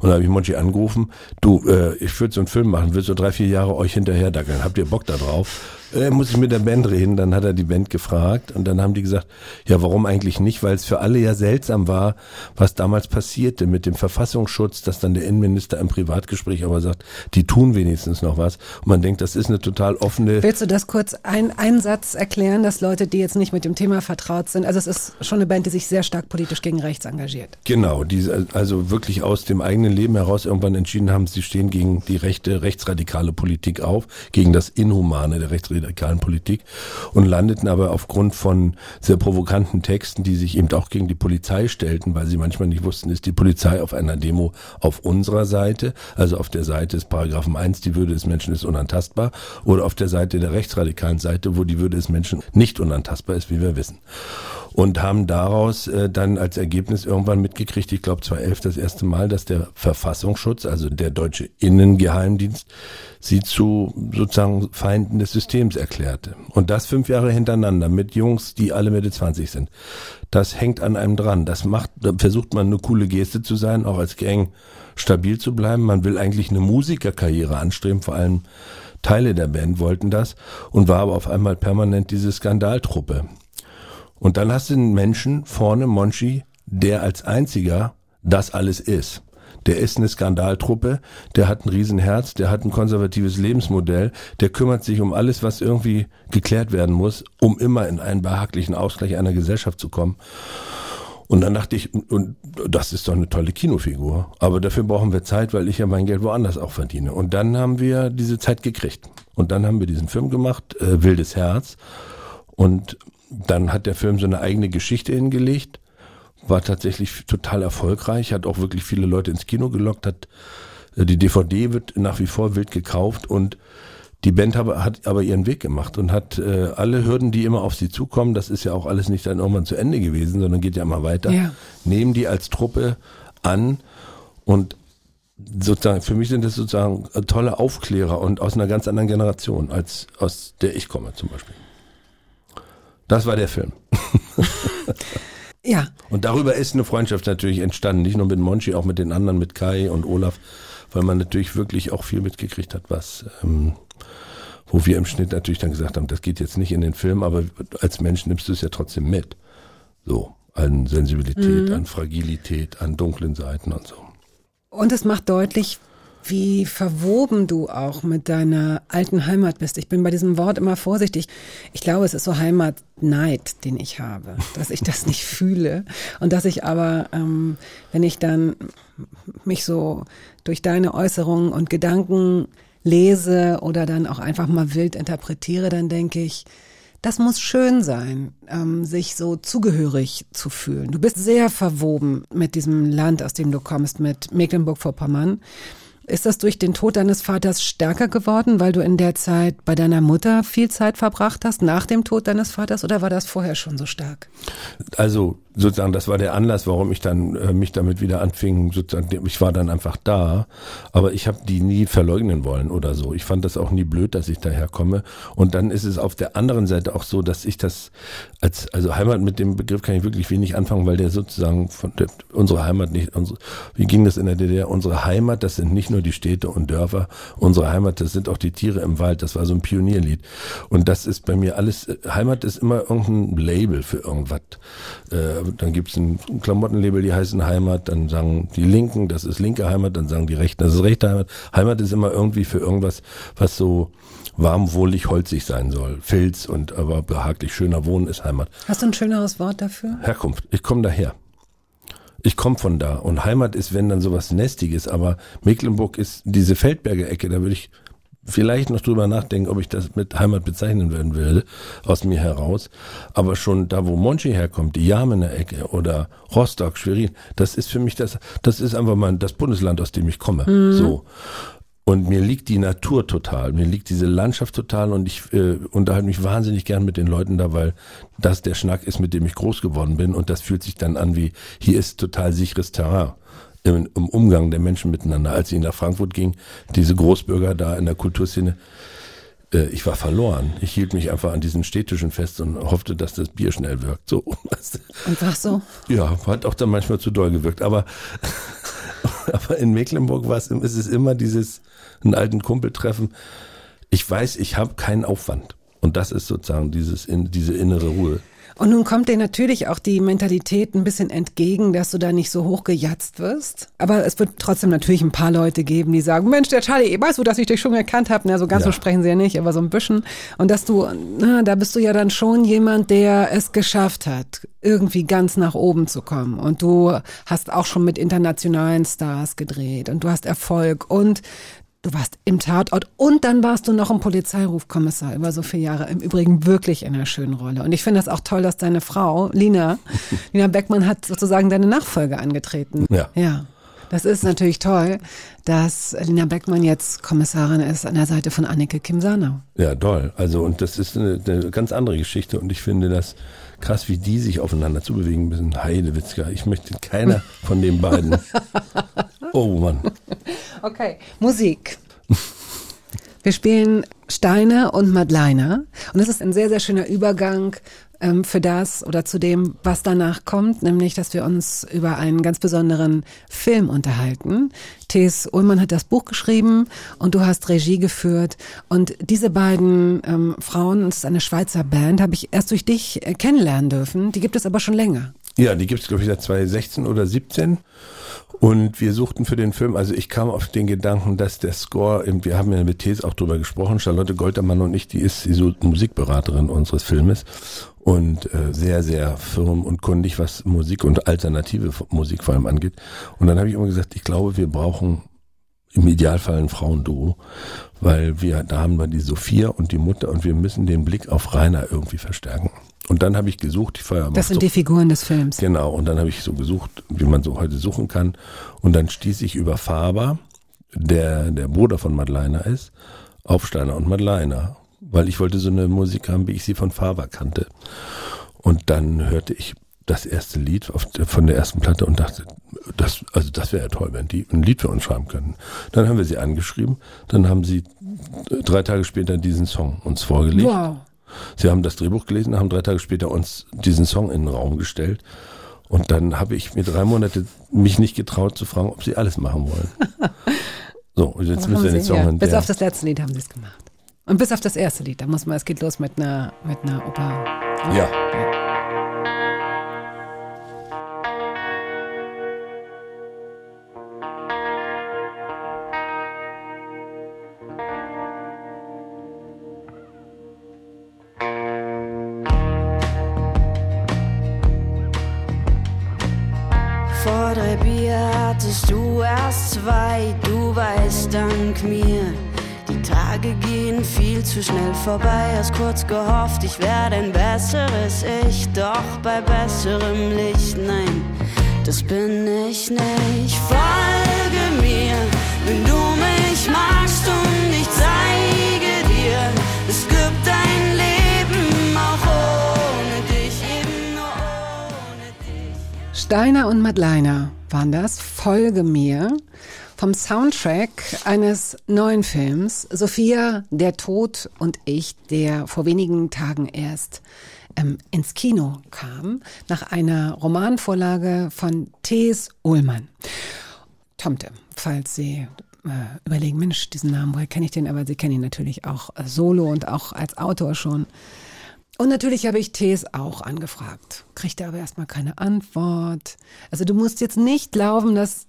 Und dann habe ich Monchi angerufen, du, äh, ich würde so einen Film machen, will so drei, vier Jahre euch hinterher dackeln. Habt ihr Bock da drauf? Äh, muss ich mit der Band reden? Dann hat er die Band gefragt und dann haben die gesagt, ja, warum eigentlich nicht? Weil es für alle ja seltsam war, was damals passierte mit dem Verfassungsschutz, dass dann der Innenminister im Privatgespräch aber sagt, die tun wenigstens noch was. Und man denkt, das ist eine total offene. Willst du das kurz ein, einen Satz erklären, dass Leute, die jetzt nicht mit dem Thema vertraut sind, also es ist schon eine Band, die sich sehr stark politisch gegen rechts engagiert. Genau, die also wirklich aus dem eigenen Leben heraus irgendwann entschieden haben, sie stehen gegen die rechte, rechtsradikale Politik auf, gegen das Inhumane der rechtsradikalen radikalen Politik und landeten aber aufgrund von sehr provokanten Texten, die sich eben auch gegen die Polizei stellten, weil sie manchmal nicht wussten, ist die Polizei auf einer Demo auf unserer Seite, also auf der Seite des Paragraphen 1, die Würde des Menschen ist unantastbar, oder auf der Seite der rechtsradikalen Seite, wo die Würde des Menschen nicht unantastbar ist, wie wir wissen. Und haben daraus äh, dann als Ergebnis irgendwann mitgekriegt, ich glaube 2011 das erste Mal, dass der Verfassungsschutz, also der deutsche Innengeheimdienst, sie zu sozusagen Feinden des Systems erklärte. Und das fünf Jahre hintereinander mit Jungs, die alle Mitte 20 sind. Das hängt an einem dran. Das macht, da versucht man eine coole Geste zu sein, auch als Gang stabil zu bleiben. Man will eigentlich eine Musikerkarriere anstreben, vor allem Teile der Band wollten das und war aber auf einmal permanent diese Skandaltruppe. Und dann hast du einen Menschen vorne, Monchi, der als einziger das alles ist. Der ist eine Skandaltruppe, der hat ein Riesenherz, der hat ein konservatives Lebensmodell, der kümmert sich um alles, was irgendwie geklärt werden muss, um immer in einen behaglichen Ausgleich einer Gesellschaft zu kommen. Und dann dachte ich, und das ist doch eine tolle Kinofigur. Aber dafür brauchen wir Zeit, weil ich ja mein Geld woanders auch verdiene. Und dann haben wir diese Zeit gekriegt. Und dann haben wir diesen Film gemacht, äh, Wildes Herz. Und dann hat der Film so eine eigene Geschichte hingelegt, war tatsächlich total erfolgreich, hat auch wirklich viele Leute ins Kino gelockt, hat äh, die DVD wird nach wie vor wild gekauft und die Band hat aber ihren Weg gemacht und hat äh, alle Hürden, die immer auf sie zukommen, das ist ja auch alles nicht dann irgendwann zu Ende gewesen, sondern geht ja immer weiter, ja. nehmen die als Truppe an und sozusagen, für mich sind das sozusagen tolle Aufklärer und aus einer ganz anderen Generation, als aus der ich komme zum Beispiel. Das war der Film. *laughs* ja. Und darüber ist eine Freundschaft natürlich entstanden. Nicht nur mit Monchi, auch mit den anderen, mit Kai und Olaf, weil man natürlich wirklich auch viel mitgekriegt hat, was, ähm, wo wir im Schnitt natürlich dann gesagt haben, das geht jetzt nicht in den Film, aber als Mensch nimmst du es ja trotzdem mit. So, an Sensibilität, mhm. an Fragilität, an dunklen Seiten und so. Und es macht deutlich, wie verwoben du auch mit deiner alten Heimat bist. Ich bin bei diesem Wort immer vorsichtig. Ich glaube, es ist so Heimatneid, den ich habe, dass ich das nicht *laughs* fühle und dass ich aber, ähm, wenn ich dann mich so durch deine Äußerungen und Gedanken lese oder dann auch einfach mal wild interpretiere, dann denke ich, das muss schön sein, ähm, sich so zugehörig zu fühlen. Du bist sehr verwoben mit diesem Land, aus dem du kommst, mit Mecklenburg-Vorpommern. Ist das durch den Tod deines Vaters stärker geworden, weil du in der Zeit bei deiner Mutter viel Zeit verbracht hast, nach dem Tod deines Vaters, oder war das vorher schon so stark? Also sozusagen, das war der Anlass, warum ich dann äh, mich damit wieder anfing. Sozusagen, ich war dann einfach da, aber ich habe die nie verleugnen wollen oder so. Ich fand das auch nie blöd, dass ich daher komme. Und dann ist es auf der anderen Seite auch so, dass ich das als also Heimat mit dem Begriff kann ich wirklich wenig anfangen, weil der sozusagen von der, unsere Heimat nicht. Unsere, wie ging das in der DDR? Unsere Heimat, das sind nicht nur die Städte und Dörfer. Unsere Heimat, das sind auch die Tiere im Wald. Das war so ein Pionierlied. Und das ist bei mir alles. Heimat ist immer irgendein Label für irgendwas. Äh, dann gibt es ein Klamottenlabel, die heißen Heimat, dann sagen die Linken, das ist linke Heimat, dann sagen die Rechten, das ist rechte Heimat. Heimat ist immer irgendwie für irgendwas, was so warm, wohlig, holzig sein soll. Filz und aber behaglich schöner Wohnen ist Heimat. Hast du ein schöneres Wort dafür? Herkunft. Ich komme daher. Ich komme von da. Und Heimat ist, wenn dann sowas Nestiges, aber Mecklenburg ist diese Feldberger Ecke, da würde ich vielleicht noch drüber nachdenken, ob ich das mit Heimat bezeichnen werden würde, aus mir heraus. Aber schon da, wo Monchi herkommt, die Jamener Ecke oder Rostock, Schwerin, das ist für mich das, das ist einfach mal das Bundesland, aus dem ich komme. So. Und mir liegt die Natur total, mir liegt diese Landschaft total und ich äh, unterhalte mich wahnsinnig gern mit den Leuten da, weil das der Schnack ist, mit dem ich groß geworden bin und das fühlt sich dann an wie, hier ist total sicheres Terrain im, im Umgang der Menschen miteinander. Als ich nach Frankfurt ging, diese Großbürger da in der Kulturszene, äh, ich war verloren. Ich hielt mich einfach an diesen Städtischen fest und hoffte, dass das Bier schnell wirkt. So, *laughs* du. Einfach so. Ja, hat auch dann manchmal zu doll gewirkt. Aber, *laughs* aber in Mecklenburg war es, ist es immer dieses, einen alten Kumpel treffen. Ich weiß, ich habe keinen Aufwand. Und das ist sozusagen dieses, in, diese innere Ruhe. Und nun kommt dir natürlich auch die Mentalität ein bisschen entgegen, dass du da nicht so hochgejatzt wirst. Aber es wird trotzdem natürlich ein paar Leute geben, die sagen, Mensch, der Charlie, weißt du, dass ich dich schon erkannt habe? Na, so ganz Ja. so sprechen sie ja nicht, aber so ein bisschen. Und dass du, na, da bist du ja dann schon jemand, der es geschafft hat, irgendwie ganz nach oben zu kommen. Und du hast auch schon mit internationalen Stars gedreht und du hast Erfolg und Du warst im Tatort und dann warst du noch im Polizeirufkommissar über so viele Jahre. Im Übrigen wirklich in einer schönen Rolle. Und ich finde das auch toll, dass deine Frau, Lina, *laughs* Lina Beckmann hat sozusagen deine Nachfolge angetreten. Ja. Ja. Das ist natürlich toll, dass Lina Beckmann jetzt Kommissarin ist an der Seite von Annike Kim Sanau. Ja, toll. Also, und das ist eine, eine ganz andere Geschichte und ich finde das krass, wie die sich aufeinander zubewegen. Bisschen Heidewitzka. Ich möchte keiner von den beiden. *laughs* Oh Mann. Okay. Musik. Wir spielen Steiner und Madleiner. Und das ist ein sehr, sehr schöner Übergang ähm, für das oder zu dem, was danach kommt, nämlich, dass wir uns über einen ganz besonderen Film unterhalten. Thes Ullmann hat das Buch geschrieben und du hast Regie geführt. Und diese beiden ähm, Frauen, es ist eine Schweizer Band, habe ich erst durch dich äh, kennenlernen dürfen. Die gibt es aber schon länger. Ja, die gibt's glaube ich, seit 2016 oder 17. Und wir suchten für den Film, also ich kam auf den Gedanken, dass der Score, wir haben ja mit Thes auch drüber gesprochen, Charlotte Goltermann und ich, die ist die Musikberaterin unseres Filmes und äh, sehr, sehr firm und kundig, was Musik und alternative Musik vor allem angeht. Und dann habe ich immer gesagt, ich glaube, wir brauchen im Idealfall ein Frauenduo, weil wir, da haben wir die Sophia und die Mutter und wir müssen den Blick auf Rainer irgendwie verstärken. Und dann habe ich gesucht, ich feiere Das sind die Figuren des Films. Genau, und dann habe ich so gesucht, wie man so heute suchen kann. Und dann stieß ich über Faber, der der Bruder von Madleiner ist, auf Steiner und Madleiner. Weil ich wollte so eine Musik haben, wie ich sie von Faber kannte. Und dann hörte ich das erste Lied von der ersten Platte und dachte, das, also das wäre ja toll, wenn die ein Lied für uns schreiben könnten. Dann haben wir sie angeschrieben, dann haben sie drei Tage später diesen Song uns vorgelegt. Wow. Sie haben das Drehbuch gelesen, haben drei Tage später uns diesen Song in den Raum gestellt. Und dann habe ich mir drei Monate mich nicht getraut zu fragen, ob sie alles machen wollen. *laughs* So, und jetzt müssen wir den Song ja. Bis auf das letzte Lied haben sie es gemacht. Und bis auf das erste Lied, da muss man, es geht los mit einer, mit einer Oper. Ja. Vor viel zu schnell vorbei, hast kurz gehofft, ich werde ein besseres Ich, doch bei besserem Licht, nein, das bin ich nicht. Folge mir, wenn du mich magst und ich zeige dir, es gibt ein Leben auch ohne dich, eben nur ohne dich. Steiner und Madleiner waren das. Folge mir. Vom Soundtrack eines neuen Films. Sophia, der Tod und ich, der vor wenigen Tagen erst ähm, ins Kino kam, nach einer Romanvorlage von T.S. Ullmann. Tomte, falls Sie äh, überlegen, Mensch, diesen Namen, woher kenne ich den? Aber Sie kennen ihn natürlich auch solo und auch als Autor schon. Und natürlich habe ich Tees auch angefragt, kriegte aber erstmal keine Antwort. Also du musst jetzt nicht glauben, dass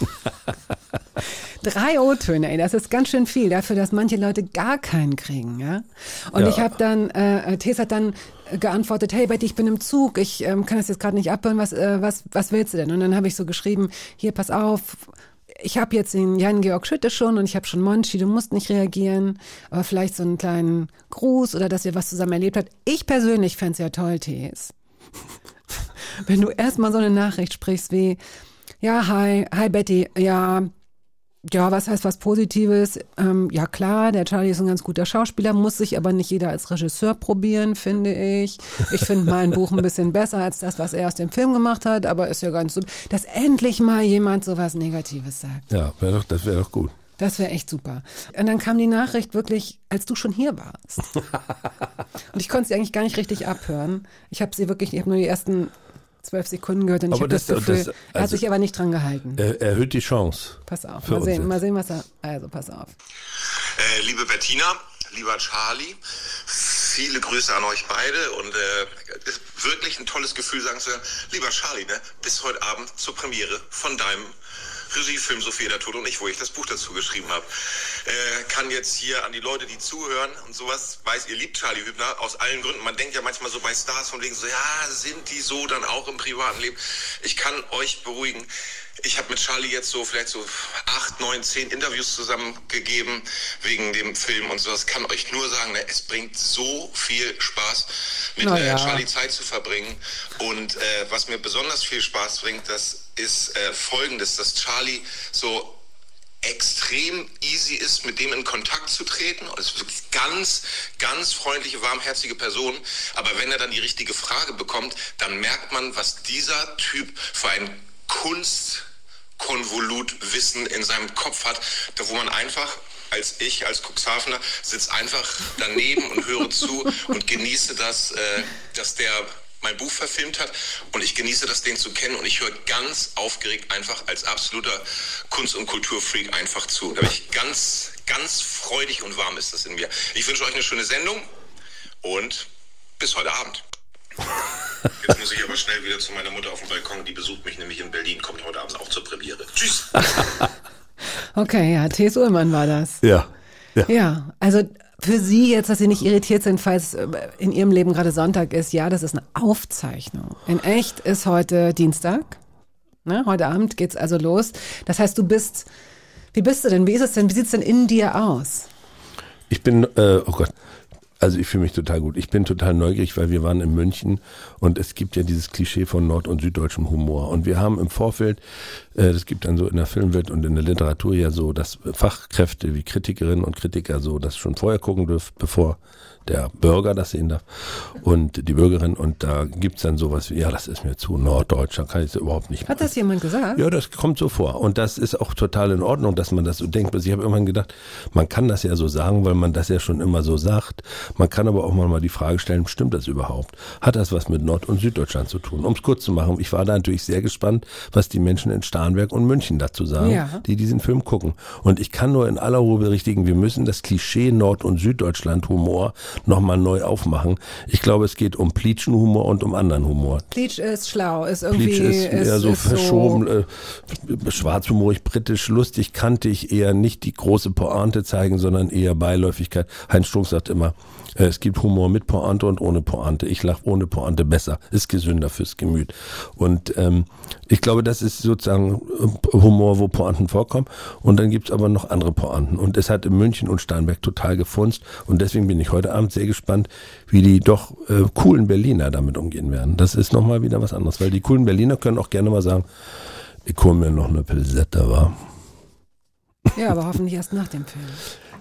*laughs* Drei O-Töne, ey, das ist ganz schön viel dafür, dass manche Leute gar keinen kriegen, ja. Und Ja. ich habe dann, äh, Tess hat dann geantwortet, hey Betty, ich bin im Zug, ich ähm, kann das jetzt gerade nicht abhören, was, äh, was, was willst du denn? Und dann habe ich so geschrieben, hier, pass auf, ich habe jetzt den Jan-Georg Schütte schon und ich habe schon Monchi, du musst nicht reagieren, aber vielleicht so einen kleinen Gruß oder dass ihr was zusammen erlebt habt. Ich persönlich fänd's ja toll, Thes. *laughs* Wenn du erstmal so eine Nachricht sprichst wie, ja, hi, hi Betty, ja, ja, was heißt was Positives? Ähm, ja klar, der Charlie ist ein ganz guter Schauspieler, muss sich aber nicht jeder als Regisseur probieren, finde ich. Ich finde mein Buch ein bisschen besser als das, was er aus dem Film gemacht hat, aber ist ja ganz so, dass endlich mal jemand sowas Negatives sagt. Ja, wär doch, das wäre doch gut. Das wäre echt super. Und dann kam die Nachricht wirklich, als du schon hier warst. *laughs* Und ich konnte sie eigentlich gar nicht richtig abhören. Ich habe sie wirklich, ich habe nur die ersten zwölf Sekunden gehört und ich habe das, das- Gefühl, das- er hat also- sich aber nicht dran gehalten. Er, erhöht die Chance. Pass auf, mal sehen, mal sehen, was er, also pass auf. Äh, liebe Bettina, lieber Charlie, viele Grüße an euch beide und äh, ist wirklich ein tolles Gefühl, sagen zu hören, lieber Charlie, ne, bis heute Abend zur Premiere von deinem Regiefilm Sophia der Tod und ich, wo ich das Buch dazu geschrieben habe. Äh, kann jetzt hier an die Leute, die zuhören und sowas, weiß, ihr liebt Charlie Hübner aus allen Gründen. Man denkt ja manchmal so bei Stars von wegen so, ja, sind die so dann auch im privaten Leben? Ich kann euch beruhigen. Ich habe mit Charlie jetzt so vielleicht so acht, neun, zehn Interviews zusammengegeben wegen dem Film und sowas. Kann euch nur sagen, ne, es bringt so viel Spaß, mit Na äh. Charlie Zeit zu verbringen. Und äh, was mir besonders viel Spaß bringt, das ist äh, folgendes, dass Charlie so extrem easy ist, mit dem in Kontakt zu treten. Und ist wirklich ganz, ganz freundliche, warmherzige Person. Aber wenn er dann die richtige Frage bekommt, dann merkt man, was dieser Typ für ein Kunstkonvolutwissen in seinem Kopf hat, da wo man einfach als ich, als Cuxhavener, sitze einfach daneben und höre *laughs* zu und genieße das, äh, dass der mein Buch verfilmt hat und ich genieße das, den zu kennen und ich höre ganz aufgeregt einfach als absoluter Kunst- und Kulturfreak einfach zu. Da bin ich ganz, ganz freudig und warm ist das in mir. Ich wünsche euch eine schöne Sendung und bis heute Abend. *laughs* Jetzt muss ich aber schnell wieder zu meiner Mutter auf dem Balkon. Die besucht mich nämlich in Berlin, kommt heute Abend auch zur Premiere. Tschüss! *laughs* Okay, ja, T.S. Ullmann war das. Ja. Ja. Ja, also für Sie jetzt, dass Sie nicht irritiert sind, falls äh, in Ihrem Leben gerade Sonntag ist, ja, das ist eine Aufzeichnung. In echt ist heute Dienstag. Ne? Heute Abend geht's also los. Das heißt, du bist, wie bist du denn? Wie ist es denn? Wie sieht's denn in dir aus? Ich bin, äh, oh Gott, also ich fühle mich total gut. Ich bin total neugierig, weil wir waren in München und es gibt ja dieses Klischee von nord- und süddeutschem Humor. Und wir haben im Vorfeld, äh, das gibt dann so in der Filmwelt und in der Literatur ja so, dass Fachkräfte wie Kritikerinnen und Kritiker so das schon vorher gucken dürfen, bevor der Bürger das sehen darf und die Bürgerin. Und da gibt's dann sowas wie, ja, das ist mir zu norddeutsch, da kann ich es überhaupt nicht Hat das jemand gesagt? ja, das kommt so vor. Und das ist auch total in Ordnung, dass man das so denkt. Ich habe irgendwann gedacht, man kann das ja so sagen, weil man das ja schon immer so sagt. Man kann aber auch mal die Frage stellen, stimmt das überhaupt? Hat das was mit Nord- und Süddeutschland zu tun? Um es kurz zu machen, ich war da natürlich sehr gespannt, was die Menschen in Starnberg und München dazu sagen, Ja. die diesen Film gucken. Und ich kann nur in aller Ruhe berichtigen, wir müssen das Klischee Nord- und Süddeutschland-Humor nochmal neu aufmachen. Ich glaube, es geht um Pleatschen-Humor und um anderen Humor. Bleach ist schlau, ist irgendwie Bleach ist eher so ist verschoben, äh, schwarzhumorig, britisch, lustig, kantig, eher nicht die große Pointe zeigen, sondern eher Beiläufigkeit. Heinz Strunk sagt immer, äh, es gibt Humor mit Pointe und ohne Pointe. Ich lache ohne Pointe besser, ist gesünder fürs Gemüt. Und ähm, ich glaube, das ist sozusagen äh, Humor, wo Pointen vorkommen. Und dann gibt's aber noch andere Pointen. Und es hat in München und Steinberg total gefunzt. Und deswegen bin ich heute Abend sehr gespannt, wie die doch äh, coolen Berliner damit umgehen werden. Das ist nochmal wieder was anderes, weil die coolen Berliner können auch gerne mal sagen, ich hole mir noch eine Pilsette, war. Ja, aber hoffentlich erst nach dem Film.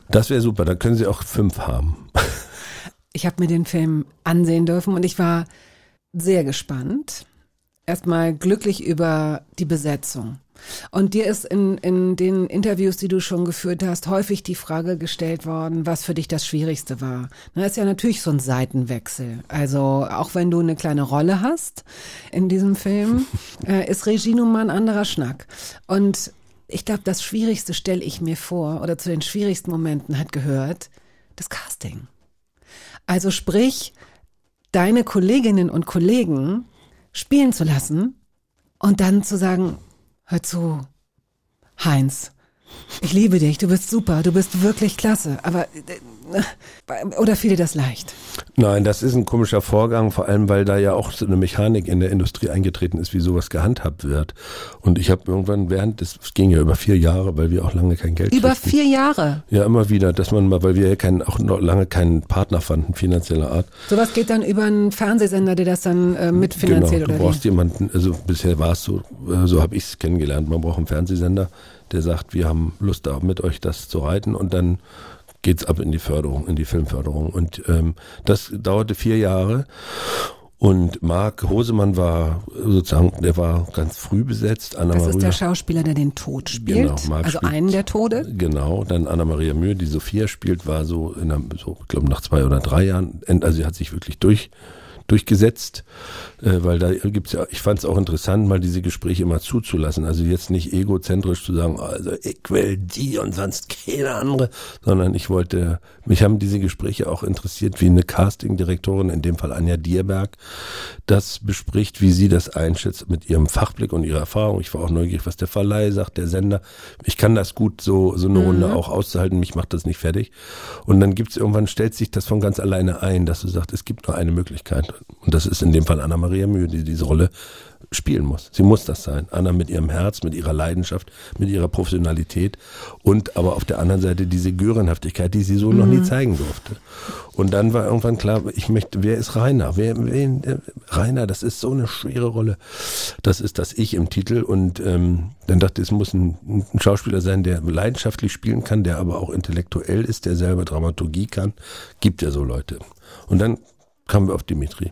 Das wäre super, dann können sie auch fünf haben. Ich habe mir den Film ansehen dürfen und ich war sehr gespannt. Erstmal glücklich über die Besetzung. Und dir ist in, in den Interviews, die du schon geführt hast, häufig die Frage gestellt worden, was für dich das Schwierigste war. Das ist ja natürlich so ein Seitenwechsel. Also auch wenn du eine kleine Rolle hast in diesem Film, *laughs* äh, ist Regie nun mal ein anderer Schnack. Und ich glaube, das Schwierigste stelle ich mir vor, oder zu den schwierigsten Momenten hat gehört, das Casting. Also sprich, deine Kolleginnen und Kollegen spielen zu lassen und dann zu sagen, hör zu, Heinz, Ich liebe dich, du bist super, du bist wirklich klasse. Aber äh, *laughs* oder fiel dir das leicht? Nein, das ist ein komischer Vorgang, vor allem weil da ja auch so eine Mechanik in der Industrie eingetreten ist, wie sowas gehandhabt wird. Und ich habe irgendwann während es ging ja über vier Jahre, weil wir auch lange kein Geld Über kriegten. vier Jahre. Ja, immer wieder, dass man mal, weil wir ja keinen, auch noch lange keinen Partner fanden, finanzieller Art. Sowas geht dann über einen Fernsehsender, der das dann äh, mitfinanziert genau, du oder brauchst wie? jemanden, also bisher war es so, äh, so habe ich es kennengelernt. Man braucht einen Fernsehsender, der sagt, wir haben Lust da mit euch das zu reiten und dann geht's ab in die Förderung, in die Filmförderung. Und ähm, das dauerte vier Jahre. Und Marc Hosemann war sozusagen, der war ganz früh besetzt. Anna Das ist Maria, der Schauspieler, der den Tod spielt. Genau, Marc also spielt- einen der Tode. Genau, dann Anna-Maria Mühe, die Sophia spielt, war so, in einem, so ich glaube nach zwei oder drei Jahren, also sie hat sich wirklich durch, durchgesetzt, äh, weil da gibt's ja, ich fand es auch interessant, mal diese Gespräche immer zuzulassen. Also jetzt nicht egozentrisch zu sagen, also ich will die und sonst keine andere, sondern ich wollte, mich haben diese Gespräche auch interessiert, wie eine Castingdirektorin, in dem Fall Anja Dierberg, das bespricht, wie sie das einschätzt mit ihrem Fachblick und ihrer Erfahrung. Ich war auch neugierig, was der Verleih sagt, der Sender. Ich kann das gut, so, so eine Runde auch auszuhalten, mich macht das nicht fertig. Und dann gibt's irgendwann, stellt sich das von ganz alleine ein, dass du sagst, es gibt nur eine Möglichkeit. Und das ist in dem Fall Anna-Maria Mühe, die diese Rolle spielen muss. Sie muss das sein. Anna mit ihrem Herz, mit ihrer Leidenschaft, mit ihrer Professionalität und aber auf der anderen Seite diese Görenhaftigkeit, die sie so noch nie zeigen durfte. Und dann war irgendwann klar, ich möchte, wer ist Rainer? Wer, wen, äh, Rainer, das ist so eine schwere Rolle. Das ist das Ich im Titel und ähm, dann dachte ich, es muss ein, ein Schauspieler sein, der leidenschaftlich spielen kann, der aber auch intellektuell ist, der selber Dramaturgie kann. Gibt ja so Leute. Und dann kamen wir auf Dimitri.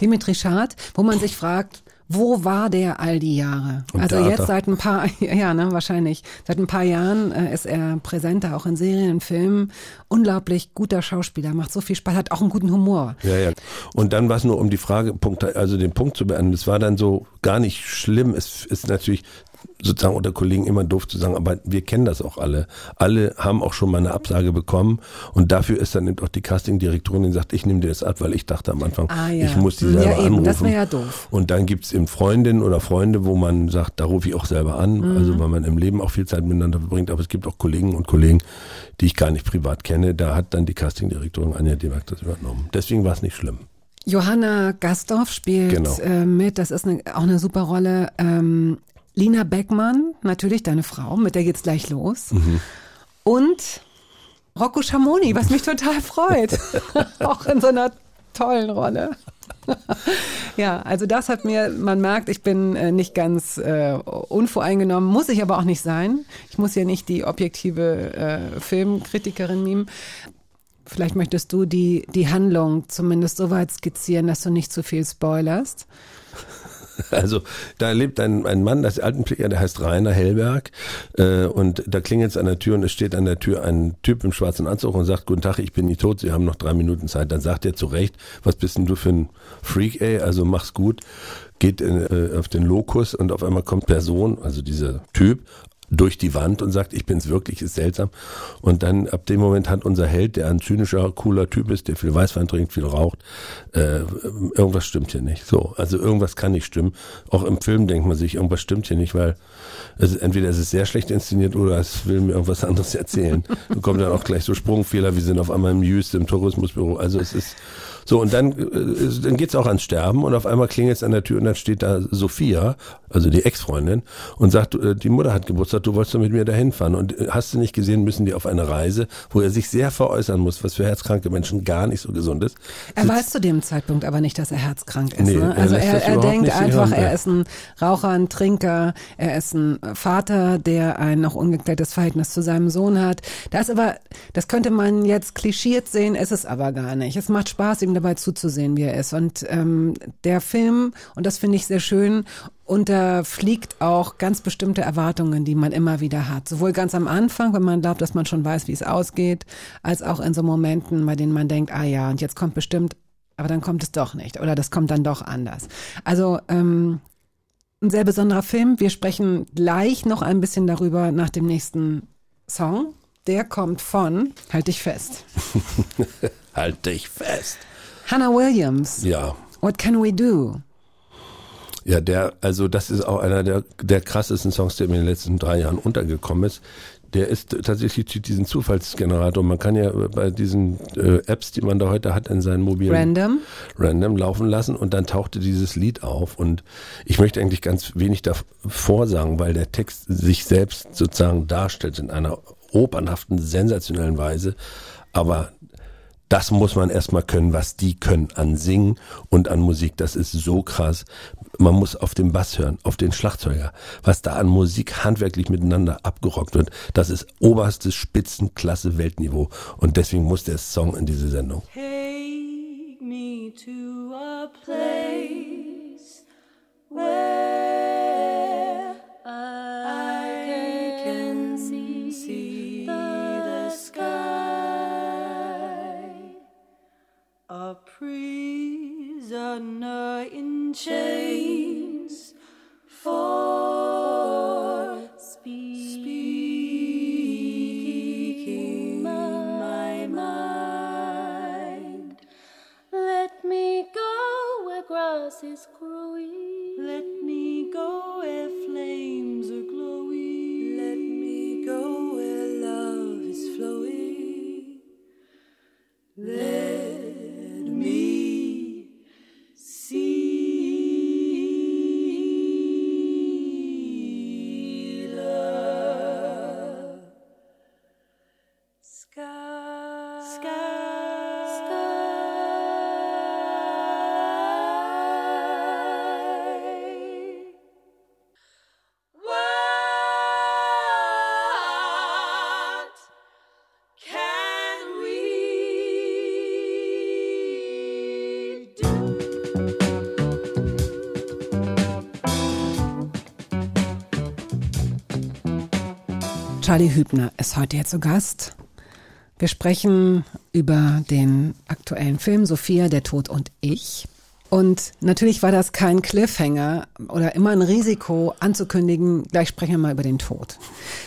Dimitri Schad, wo man sich fragt, wo war der all die Jahre? Im also jetzt seit ein paar, *laughs* ja, ne, wahrscheinlich. Seit ein paar Jahren äh, ist er präsenter, auch in Serien, Filmen. Unglaublich guter Schauspieler, macht so viel Spaß, hat auch einen guten Humor. Ja, ja. Und dann war es nur um die Frage, also den Punkt zu beenden. Es war dann so gar nicht schlimm. Es ist natürlich sozusagen unter Kollegen immer doof zu sagen, aber wir kennen das auch alle. Alle haben auch schon mal eine Absage bekommen und dafür ist dann eben auch die Castingdirektorin, die sagt, ich nehme dir das ab, weil ich dachte am Anfang, Ah, ja. ich muss die Ja, selber eben, anrufen. das wäre ja doof. Und dann gibt's eben Freundinnen oder Freunde, wo man sagt, da rufe ich auch selber an, Mhm. also weil man im Leben auch viel Zeit miteinander verbringt, aber es gibt auch Kollegen und Kollegen, die ich gar nicht privat kenne, da hat dann die Castingdirektorin Anja Demark das übernommen. Deswegen war es nicht schlimm. Johanna Gastorf spielt Genau. äh, mit, das ist eine, auch eine super Rolle. Ähm, Lina Beckmann, natürlich deine Frau, mit der geht's gleich los. Mhm. Und Rocco Schamoni, was mich total freut. *laughs* auch in so einer tollen Rolle. *laughs* ja, also das hat mir, man merkt, ich bin äh, nicht ganz äh, unvoreingenommen, muss ich aber auch nicht sein. Ich muss ja nicht die objektive äh, Filmkritikerin mimen. Vielleicht möchtest du die, die Handlung zumindest so weit skizzieren, dass du nicht zu viel spoilerst. *laughs* Also da lebt ein, ein Mann, das Altenpfleger, der heißt Rainer Hellberg äh, und da klingelt es an der Tür und es steht an der Tür ein Typ im schwarzen Anzug und sagt, guten Tag, ich bin nicht tot, Sie haben noch drei Minuten Zeit. Dann sagt er zu Recht, was bist denn du für ein Freak, ey, also mach's gut, geht in, äh, auf den Lokus und auf einmal kommt Person, also dieser Typ, durch die Wand und sagt, ich bin's wirklich, ist seltsam. Und dann ab dem Moment hat unser Held, der ein zynischer, cooler Typ ist, der viel Weißwein trinkt, viel raucht, äh, irgendwas stimmt hier nicht. So, also irgendwas kann nicht stimmen. Auch im Film denkt man sich, irgendwas stimmt hier nicht, weil es ist, entweder es ist sehr schlecht inszeniert oder es will mir irgendwas anderes *laughs* erzählen. Da kommen dann auch gleich so Sprungfehler, wir sind auf einmal im Jüst, im Tourismusbüro. Also es ist so, und dann, äh, dann geht's auch ans Sterben und auf einmal klingelt es an der Tür und dann steht da Sophia, also die Ex-Freundin, und sagt, äh, die Mutter hat Geburtstag, du wolltest doch mit mir dahin fahren. Und äh, hast du nicht gesehen, müssen die auf eine Reise, wo er sich sehr veräußern muss, was für herzkranke Menschen gar nicht so gesund ist. Er weiß zu dem Zeitpunkt aber nicht, dass er herzkrank ist. Nee, ne? Also er, er denkt einfach, hören. er ist ein Raucher, ein Trinker, er ist ein Vater, der ein noch ungeklärtes Verhältnis zu seinem Sohn hat. Das aber, das könnte man jetzt klischiert sehen, ist es aber gar nicht. Es macht Spaß, ihm dabei zuzusehen, wie er ist. Und ähm, der Film, und das finde ich sehr schön, unterfliegt auch ganz bestimmte Erwartungen, die man immer wieder hat. Sowohl ganz am Anfang, wenn man glaubt, dass man schon weiß, wie es ausgeht, als auch in so Momenten, bei denen man denkt, ah ja, und jetzt kommt bestimmt, aber dann kommt es doch nicht oder das kommt dann doch anders. Also ähm, ein sehr besonderer Film. Wir sprechen gleich noch ein bisschen darüber nach dem nächsten Song. Der kommt von, halt dich fest, *laughs* Halt dich fest. Hannah Williams. Ja. What can we do? Ja, der, also das ist auch einer der, der krassesten Songs, der mir in den letzten drei Jahren untergekommen ist. Der ist tatsächlich diesen Zufallsgenerator. Man kann ja bei diesen äh, Apps, die man da heute hat in seinen mobilen Random. random laufen lassen und dann tauchte dieses Lied auf und ich möchte eigentlich ganz wenig davor sagen, weil der Text sich selbst sozusagen darstellt in einer opernhaften, sensationellen Weise, aber das muss man erstmal können, was die können an Singen und an Musik. Das ist so krass. Man muss auf den Bass hören, auf den Schlagzeuger. Was da an Musik handwerklich miteinander abgerockt wird, das ist oberstes Spitzenklasse Weltniveau. Und deswegen muss der Song in diese Sendung. Take me to a place prisoner in chains for speaking my mind. Let me go where grass is growing. Let me go where flames are glowing. Let me go where love is flowing. Let Charlie Hübner ist heute hier zu Gast. Wir sprechen über den aktuellen Film Sophia, der Tod und ich. Und natürlich war das kein Cliffhanger oder immer ein Risiko anzukündigen, gleich sprechen wir mal über den Tod.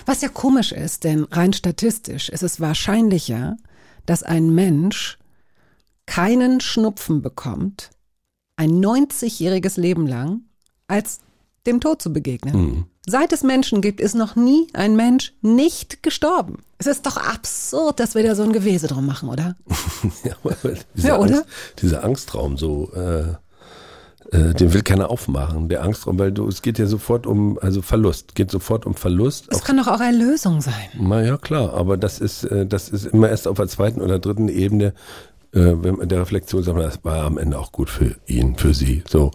Was ja komisch ist, denn rein statistisch ist es wahrscheinlicher, dass ein Mensch keinen Schnupfen bekommt, ein 90-jähriges Leben lang, als dem Tod zu begegnen. Seit es Menschen gibt, ist noch nie ein Mensch nicht gestorben. Es ist doch absurd, dass wir da so ein Gewese drum machen, oder? *laughs* Ja, dieser, Ja, oder? Angst, dieser Angstraum so, äh, äh, den will keiner aufmachen. Der Angstraum, weil du, es geht ja sofort um, also Verlust, geht sofort um Verlust. Es kann doch auch Erlösung sein. na ja, klar, aber das ist, äh, das ist immer erst auf der zweiten oder dritten Ebene, äh, der Reflexion sagt, man, das war am Ende auch gut für ihn, für sie, so.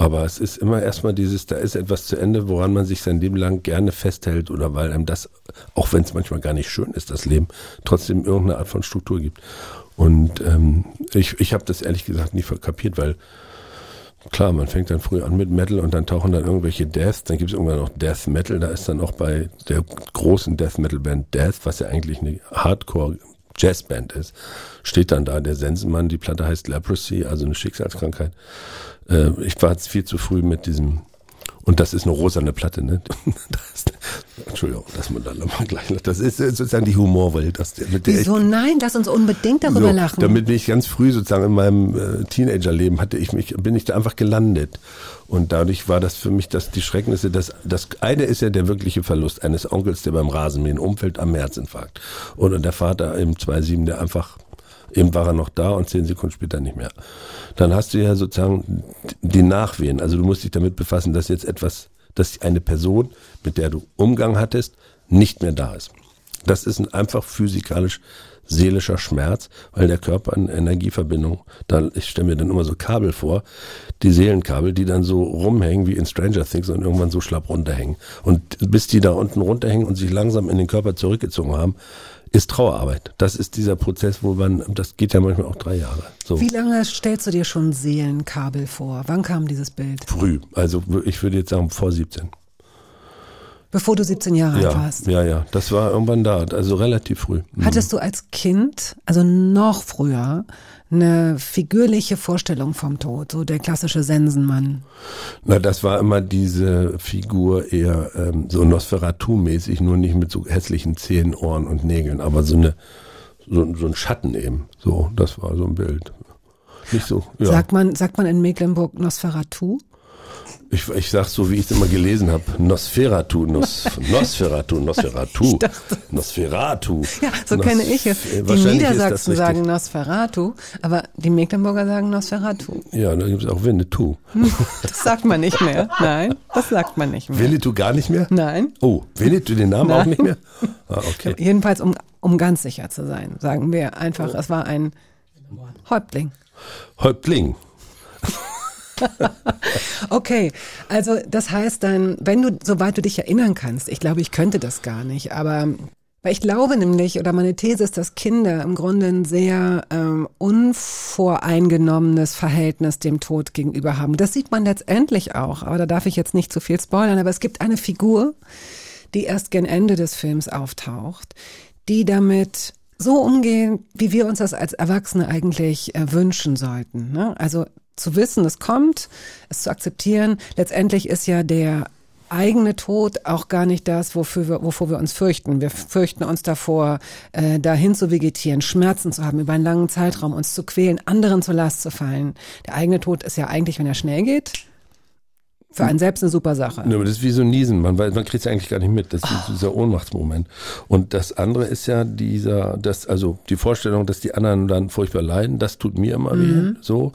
Aber es ist immer erstmal dieses, da ist etwas zu Ende, woran man sich sein Leben lang gerne festhält oder weil einem das, auch wenn es manchmal gar nicht schön ist, das Leben, trotzdem irgendeine Art von Struktur gibt. Und ähm, ich, ich habe das ehrlich gesagt nie verkapiert, weil klar, man fängt dann früh an mit Metal und dann tauchen dann irgendwelche Deaths, dann gibt es irgendwann noch Death Metal, da ist dann auch bei der großen Death Metal Band Death, was ja eigentlich eine Hardcore Jazzband ist, steht dann da der Sensenmann, die Platte heißt Leprosy, also eine Schicksalskrankheit. Äh, ich war jetzt viel zu früh mit diesem und das ist eine rosane Platte, ne? *laughs* Das, Entschuldigung, dass man da nochmal gleich, das ist sozusagen die Humorwelt, das, mit der ich Wieso nein? Lass uns unbedingt darüber so, lachen. Damit bin ich ganz früh sozusagen in meinem äh, Teenagerleben hatte ich mich, bin ich da einfach gelandet. Und dadurch war das für mich das, die Schrecknisse, das, das eine ist ja der wirkliche Verlust eines Onkels, der beim Rasenmähen umfällt am Herzinfarkt. Oder der Vater im 2-7, der einfach, eben war er noch da und zehn Sekunden später nicht mehr. Dann hast du ja sozusagen die Nachwehen. Also du musst dich damit befassen, dass jetzt etwas, dass eine Person, mit der du Umgang hattest, nicht mehr da ist. Das ist ein einfach physikalisch seelischer Schmerz, weil der Körper eine Energieverbindung, da, ich stelle mir dann immer so Kabel vor, die Seelenkabel, die dann so rumhängen wie in Stranger Things und irgendwann so schlapp runterhängen. Und bis die da unten runterhängen und sich langsam in den Körper zurückgezogen haben, ist Trauerarbeit. Das ist dieser Prozess, wo man, das geht ja manchmal auch drei Jahre. So Wie lange stellst du dir schon Seelenkabel vor? Wann kam dieses Bild? früh. Also ich würde jetzt sagen vor 17. Bevor du 17 Jahre alt Ja, warst. ja, ja. Das war irgendwann da, also relativ früh. Mhm. Hattest du als Kind, also noch früher, eine figürliche Vorstellung vom Tod, so der klassische Sensenmann? Na, das war immer diese Figur eher ähm, so Nosferatu-mäßig, nur nicht mit so hässlichen Zähnen, Ohren und Nägeln, aber so eine so, so ein Schatten eben. So, das war so ein Bild. Nicht so, ja. Sagt man, sagt man in Mecklenburg Nosferatu? Ich, ich sag's so, wie ich es immer gelesen habe. Nosferatu, Nos, *laughs* Nosferatu, Nosferatu, Nosferatu. Ja, so Nos- kenne ich es. äh, Die Niedersachsen sagen Nosferatu, aber die Mecklenburger sagen Nosferatu. Ja, da gibt's auch Winnetou. Das sagt man nicht mehr. Nein, das sagt man nicht mehr. Winnetou gar nicht mehr? Nein. Oh, Winnetou den Namen auch Nein. nicht mehr? Ah, okay. *laughs* Jedenfalls, um, um ganz sicher zu sein, sagen wir einfach, es war ein Häuptling. Häuptling. *laughs* Okay, also das heißt dann, wenn du, soweit du dich erinnern kannst, ich glaube, ich könnte das gar nicht, aber weil ich glaube nämlich, oder meine These ist, dass Kinder im Grunde ein sehr ähm, unvoreingenommenes Verhältnis dem Tod gegenüber haben. Das sieht man letztendlich auch, aber da darf ich jetzt nicht zu viel spoilern, aber es gibt eine Figur, die erst gen Ende des Films auftaucht, die damit so umgehen, wie wir uns das als Erwachsene eigentlich äh, wünschen sollten. Ne? Also zu wissen, es kommt, es zu akzeptieren. Letztendlich ist ja der eigene Tod auch gar nicht das, wofür wir, wovor wir uns fürchten. Wir fürchten uns davor, äh, dahin zu vegetieren, Schmerzen zu haben, über einen langen Zeitraum uns zu quälen, anderen zur Last zu fallen. Der eigene Tod ist ja eigentlich, wenn er schnell geht, für einen selbst eine super Sache. Ja, aber das ist wie so ein Niesen. Man, man kriegt es eigentlich gar nicht mit. Das ist Ah. dieser Ohnmachtsmoment. Und das andere ist ja dieser, das, also die Vorstellung, dass die anderen dann furchtbar leiden, das tut mir immer Mhm. weh. So.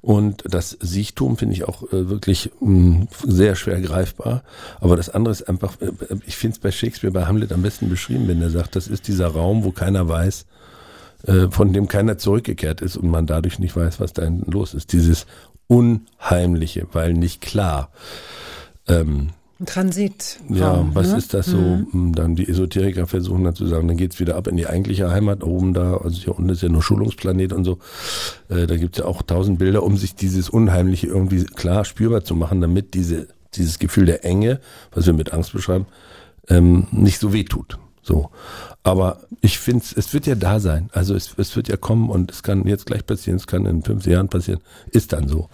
Und das Siechtum finde ich auch äh, wirklich mh, sehr schwer greifbar. Aber das andere ist einfach, äh, ich finde es bei Shakespeare, bei Hamlet am besten beschrieben, wenn er sagt, das ist dieser Raum, wo keiner weiß, äh, von dem keiner zurückgekehrt ist und man dadurch nicht weiß, was da hinten los ist. Dieses Unheimliche, weil nicht klar. Ähm, Transit. ja, was ne? ist das so? Mm, Dann die Esoteriker versuchen dann zu sagen, dann geht's wieder ab in die eigentliche Heimat oben da, also hier unten ist ja nur Schulungsplanet und so. Äh, da gibt's ja auch tausend Bilder, um sich dieses Unheimliche irgendwie klar spürbar zu machen, damit diese, dieses Gefühl der Enge, was wir mit Angst beschreiben, ähm, nicht so weh tut. So. Aber ich finde, es wird ja da sein. Also es, es wird ja kommen und es kann jetzt gleich passieren, es kann in fünf Jahren passieren, ist dann so.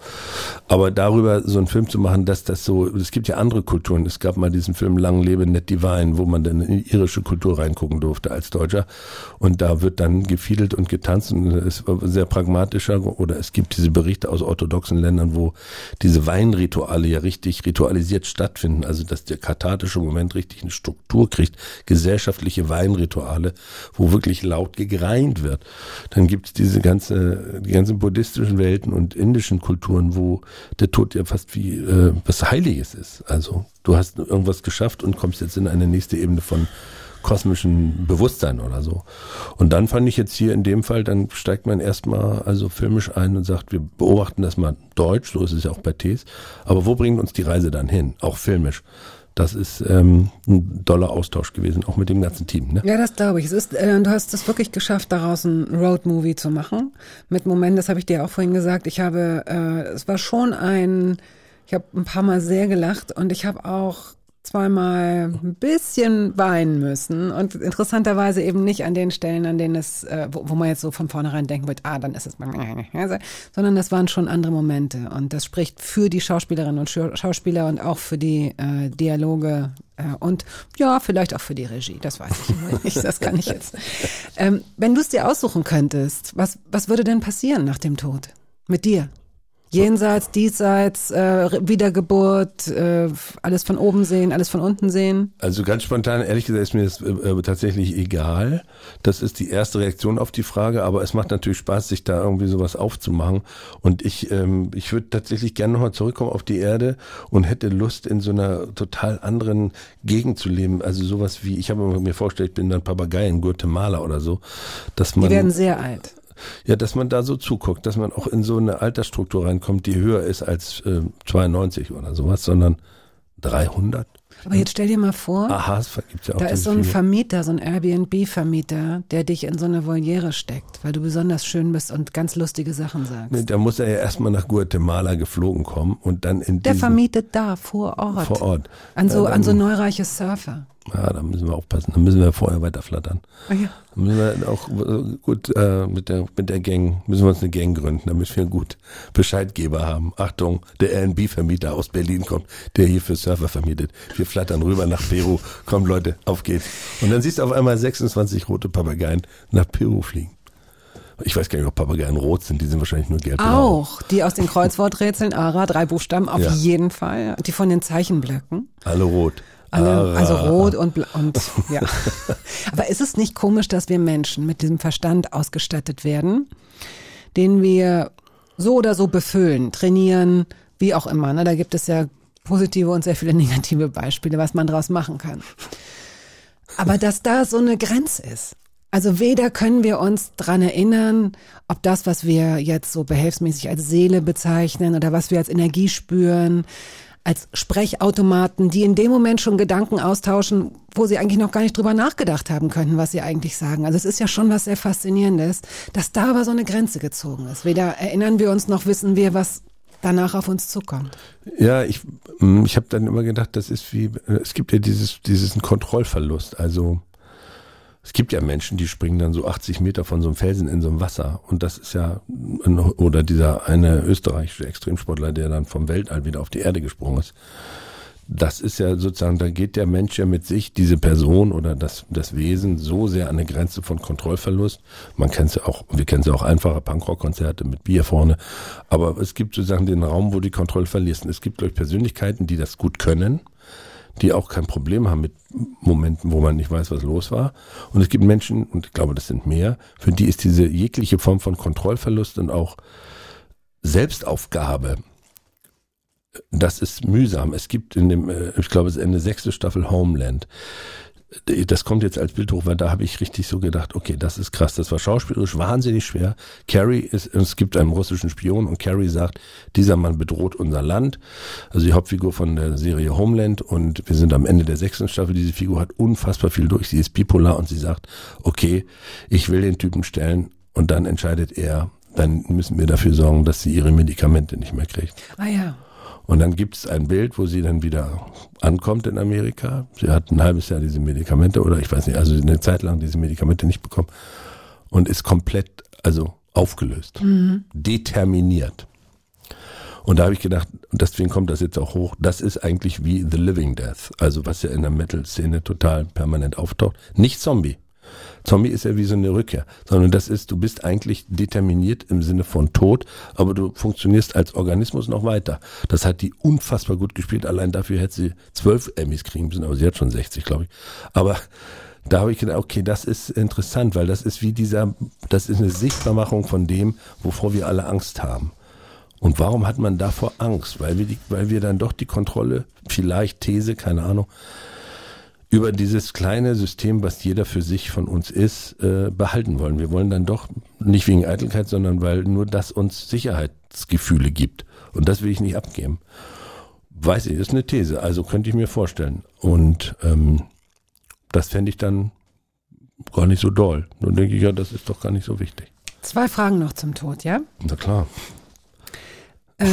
Aber darüber so einen Film zu machen, dass das so, es gibt ja andere Kulturen. Es gab mal diesen Film Lang lebe Ned Divine, wo man dann in irische Kultur reingucken durfte als Deutscher. Und da wird dann gefiedelt und getanzt und es war sehr pragmatischer. Oder es gibt diese Berichte aus orthodoxen Ländern, wo diese Weinrituale ja richtig ritualisiert stattfinden. Also dass der kathartische Moment richtig eine Struktur kriegt. Gesellschaftliche Weinrituale, wo wirklich laut gegreint wird. Dann gibt es diese ganze, die ganzen buddhistischen Welten und indischen Kulturen, wo der Tod ja fast wie äh, was Heiliges ist. Also du hast irgendwas geschafft und kommst jetzt in eine nächste Ebene von kosmischen Bewusstsein oder so. Und dann fand ich jetzt hier in dem Fall, dann steigt man erstmal also filmisch ein und sagt, wir beobachten das mal deutsch, so ist es ja auch bei Tees, aber wo bringt uns die Reise dann hin, auch filmisch? Das ist ähm, ein doller Austausch gewesen, auch mit dem ganzen Team. Ne? Ja, das glaube ich. Es ist, äh, du hast es wirklich geschafft, daraus ein Roadmovie zu machen. Mit Momenten, das habe ich dir auch vorhin gesagt. Ich habe, äh, es war schon ein, ich habe ein paar Mal sehr gelacht und ich habe auch zweimal ein bisschen weinen müssen und interessanterweise eben nicht an den Stellen, an denen es, äh, wo, wo man jetzt so von vornherein denken wird, ah, dann ist es, sondern das waren schon andere Momente und das spricht für die Schauspielerinnen und Schau- Schauspieler und auch für die äh, Dialoge äh, und ja, vielleicht auch für die Regie, das weiß ich nicht, das kann ich jetzt. Ähm, wenn du es dir aussuchen könntest, was, was würde denn passieren nach dem Tod mit dir? Jenseits, diesseits, äh, Wiedergeburt, äh, alles von oben sehen, alles von unten sehen. Also ganz spontan, ehrlich gesagt, ist mir das äh, äh, tatsächlich egal. Das ist die erste Reaktion auf die Frage, aber es macht natürlich Spaß, sich da irgendwie sowas aufzumachen. Und ich, ähm, ich würde tatsächlich gerne nochmal zurückkommen auf die Erde und hätte Lust, in so einer total anderen Gegend zu leben. Also sowas wie, ich habe mir vorgestellt, ich bin dann Papagei in Guatemala oder so, dass man Die werden sehr alt. Ja, dass man da so zuguckt, dass man auch in so eine Altersstruktur reinkommt, die höher ist als äh, 92 oder sowas, sondern 300. Aber jetzt stell dir mal vor, Aha, ja auch da ist so ein. Vermieter, so ein Airbnb-Vermieter, der dich in so eine Voliere steckt, weil du besonders schön bist und ganz lustige Sachen sagst. Nee, da muss er ja erstmal nach Guatemala geflogen kommen und dann in Der vermietet da, vor Ort. vor Ort. An so, an so neureiche Surfer. Ja, da müssen wir aufpassen. Da müssen wir vorher weiter flattern. Ah ja. Da müssen wir auch äh, gut äh, mit der mit der Gang müssen wir uns eine Gang gründen, damit wir gut Bescheidgeber haben. Achtung, der Airbnb-Vermieter aus Berlin kommt, der hier für Surfer vermietet. Wir flattern rüber nach Peru. Komm Leute, auf geht's. Und dann siehst du auf einmal 26 rote Papageien nach Peru fliegen. Ich weiß gar nicht, ob Papageien rot sind, die sind wahrscheinlich nur gelb. Auch. Die aus den Kreuzworträtseln, ARA, drei Buchstaben, auf Ja. jeden Fall. Die von den Zeichenblöcken. Alle rot. Alle, also rot und, und ja. *laughs* Aber ist es nicht komisch, dass wir Menschen mit diesem Verstand ausgestattet werden, den wir so oder so befüllen, trainieren, wie auch immer. Ne? Da gibt es ja positive und sehr viele *laughs* negative Beispiele, was man daraus machen kann. Aber dass da so eine Grenze ist. Also weder können wir uns dran erinnern, ob das, was wir jetzt so behelfsmäßig als Seele bezeichnen oder was wir als Energie spüren, als Sprechautomaten, die in dem Moment schon Gedanken austauschen, wo sie eigentlich noch gar nicht drüber nachgedacht haben könnten, was sie eigentlich sagen. Also es ist ja schon was sehr Faszinierendes, dass da aber so eine Grenze gezogen ist. Weder erinnern wir uns noch wissen wir, was danach auf uns zukommt. Ja, ich, mm, ich habe dann immer gedacht, das ist wie, äh, es gibt ja dieses, dieses Kontrollverlust. Also es gibt ja Menschen, die springen dann so 80 Meter von so einem Felsen in so einem Wasser. Und das ist ja, oder dieser eine österreichische Extremsportler, der dann vom Weltall wieder auf die Erde gesprungen ist. Das ist ja sozusagen, da geht der Mensch ja mit sich, diese Person oder das, das Wesen, so sehr an eine Grenze von Kontrollverlust. Man kennt es ja auch, wir kennen es ja auch einfache Punkrock-Konzerte mit Bier vorne. Aber es gibt sozusagen den Raum, wo die Kontrolle verliert. Und es gibt, glaube ich, Persönlichkeiten, die das gut können, die auch kein Problem haben mit Momenten, wo man nicht weiß, was los war. Und es gibt Menschen, und ich glaube, das sind mehr, für die ist diese jegliche Form von Kontrollverlust und auch Selbstaufgabe das ist mühsam. Es gibt in dem, äh, ich glaube, es ist eine sechste Staffel Homeland. Das kommt jetzt als Bild hoch, weil da habe ich richtig so gedacht, okay, das ist krass. Das war schauspielerisch wahnsinnig schwer. Carrie ist, es gibt einen russischen Spion und Carrie sagt, dieser Mann bedroht unser Land. Also die Hauptfigur von der Serie Homeland und wir sind am Ende der sechsten Staffel. Diese Figur hat unfassbar viel durch. Sie ist bipolar und sie sagt, okay, ich will den Typen stellen und dann entscheidet er, dann müssen wir dafür sorgen, dass sie ihre Medikamente nicht mehr kriegt. Ah ja. Und dann gibt es ein Bild, wo sie dann wieder ankommt in Amerika. Sie hat ein halbes Jahr diese Medikamente oder ich weiß nicht, also eine Zeit lang diese Medikamente nicht bekommen und ist komplett, also aufgelöst, determiniert. Und da habe ich gedacht, und deswegen kommt das jetzt auch hoch, das ist eigentlich wie The Living Death, also was ja in der Metal-Szene total permanent auftaucht. Nicht Zombie. Zombie ist ja wie so eine Rückkehr, sondern das ist, du bist eigentlich determiniert im Sinne von Tod, aber du funktionierst als Organismus noch weiter. Das hat die unfassbar gut gespielt. Allein dafür hätte sie zwölf Emmys kriegen müssen, aber sie hat schon 60, glaube ich. Aber da habe ich gedacht, okay, das ist interessant, weil das ist wie dieser, das ist eine Sichtbarmachung von dem, wovor wir alle Angst haben. Und warum hat man davor Angst? Weil wir, die, weil wir dann doch die Kontrolle, vielleicht These, keine Ahnung, über dieses kleine System, was jeder für sich von uns ist, äh, behalten wollen. Wir wollen dann doch nicht wegen Eitelkeit, sondern weil nur das uns Sicherheitsgefühle gibt. Und das will ich nicht abgeben. Weiß ich, ist eine These, also könnte ich mir vorstellen. Und ähm, das fände ich dann gar nicht so doll. Nun denke ich, ja, das ist doch gar nicht so wichtig. Zwei Fragen noch zum Tod, ja? Na klar. Äh,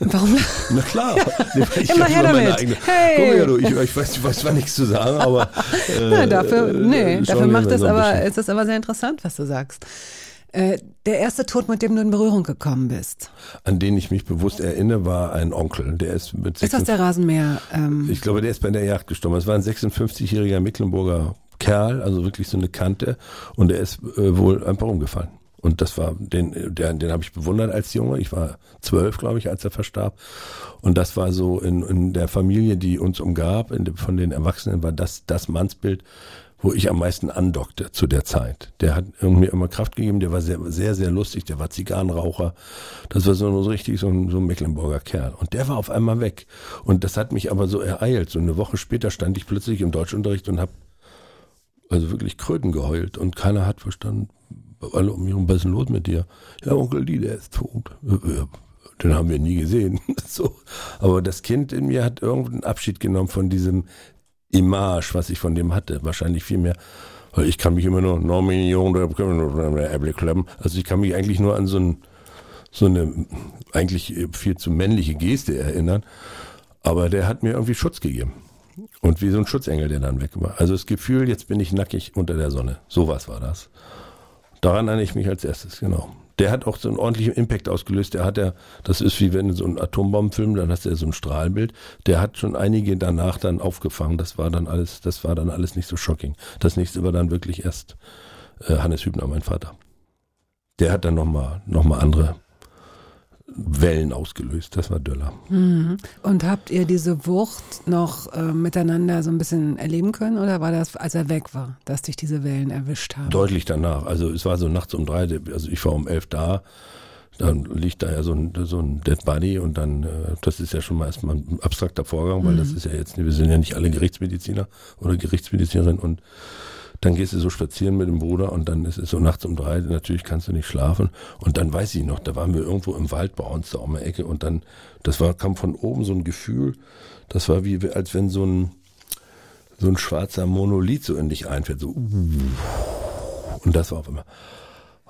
warum? *laughs* Na klar. *laughs* Ich Immer her damit. eigene- Hey. Guck mal, ja, du, ich, ich, weiß, ich weiß zwar nichts zu sagen, aber. *laughs* Äh, Na, dafür, äh, nee, schauen dafür macht ein aber, ist es aber sehr interessant, was du sagst. Äh, der erste Tod, mit dem du in Berührung gekommen bist. An den ich mich bewusst erinnere, war ein Onkel. Der ist mit Ist das der Rasenmäher? Ähm, Ich glaube, der ist bei der Jagd gestorben. Es war ein 56-jähriger Mecklenburger Kerl, also wirklich so eine Kante. Und der ist äh, wohl einfach umgefallen. Und das war, den, der, den habe ich bewundert als Junge. Ich war zwölf, glaube ich, als er verstarb. Und das war so in, in der Familie, die uns umgab, in, von den Erwachsenen, war das das Mannsbild, wo ich am meisten andockte zu der Zeit. Der hat irgendwie immer Kraft gegeben, der war sehr, sehr, sehr lustig, der war Zigarrenraucher. Das war so, so richtig so ein, so ein Mecklenburger Kerl. Und der war auf einmal weg. Und das hat mich aber so ereilt. So eine Woche später stand ich plötzlich im Deutschunterricht und habe also wirklich Kröten geheult und keiner hat verstanden, alle um mich herum, was ist denn los mit dir? Ja, Onkel Lee, der ist tot. Äh, Den haben wir nie gesehen. *laughs* so. Aber das Kind in mir hat irgendeinen Abschied genommen von diesem Image, was ich von dem hatte. Wahrscheinlich viel mehr. Ich kann mich immer nur, no, meine Jungen, da können wir nur eine Äpfel klemmen. Also ich kann mich eigentlich nur an so, ein, so eine eigentlich viel zu männliche Geste erinnern. Aber der hat mir irgendwie Schutz gegeben. Und wie so ein Schutzengel, der dann weg war. Also das Gefühl, jetzt bin ich nackig unter der Sonne. Sowas war das. Daran erinnere ich mich als erstes, genau. Der hat auch so einen ordentlichen Impact ausgelöst. Der hat ja, das ist wie wenn so einen Atombombenfilm, dann hast du ja so ein Strahlbild. Der hat schon einige danach dann aufgefangen. Das war dann alles, das war dann alles nicht so shocking. Das nächste war dann wirklich erst äh, Hannes Hübner, mein Vater. der hat dann nochmal noch mal andere Wellen ausgelöst. Das war Döller. Mhm. Und habt ihr diese Wucht noch äh, miteinander so ein bisschen erleben können oder war das, als er weg war, dass dich diese Wellen erwischt haben? Deutlich danach. Also es war so nachts um drei, also ich war um elf da, dann liegt da ja so ein, so ein Dead Body und dann, äh, das ist ja schon mal erstmal ein abstrakter Vorgang, weil das ist ja jetzt, wir sind ja nicht alle Gerichtsmediziner oder Gerichtsmedizinerin und dann gehst du so spazieren mit dem Bruder und dann ist es so nachts um drei, natürlich kannst du nicht schlafen. Und dann weiß ich noch, da waren wir irgendwo im Wald bei uns da um die Ecke und dann, das war, kam von oben so ein Gefühl, das war wie, als wenn so ein, so ein schwarzer Monolith so in dich einfährt, so, und das war auf einmal,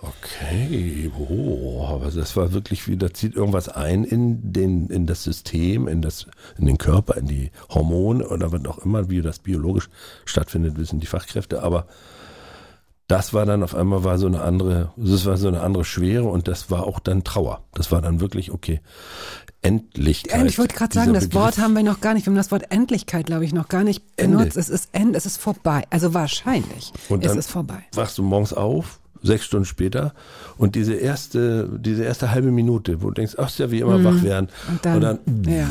Okay, oh, aber das war wirklich wie, da zieht irgendwas ein in den, in das System, in das, in den Körper, in die Hormone oder was auch immer, wie das biologisch stattfindet, wissen die Fachkräfte. Aber das war dann auf einmal war so eine andere, das war so eine andere Schwere und das war auch dann Trauer. Das war dann wirklich okay. Endlichkeit. Ich wollte gerade sagen, das Dieser Wort Begriff. haben wir noch gar nicht, wir haben das Wort Endlichkeit, glaube ich, noch gar nicht Ende. benutzt. Es ist Ende, es ist vorbei. Also wahrscheinlich Und ist dann es vorbei. wachst du morgens auf, sechs Stunden später, und diese erste, diese erste halbe Minute, wo du denkst, ach, ist ja wie immer wach werden. Und dann, ja.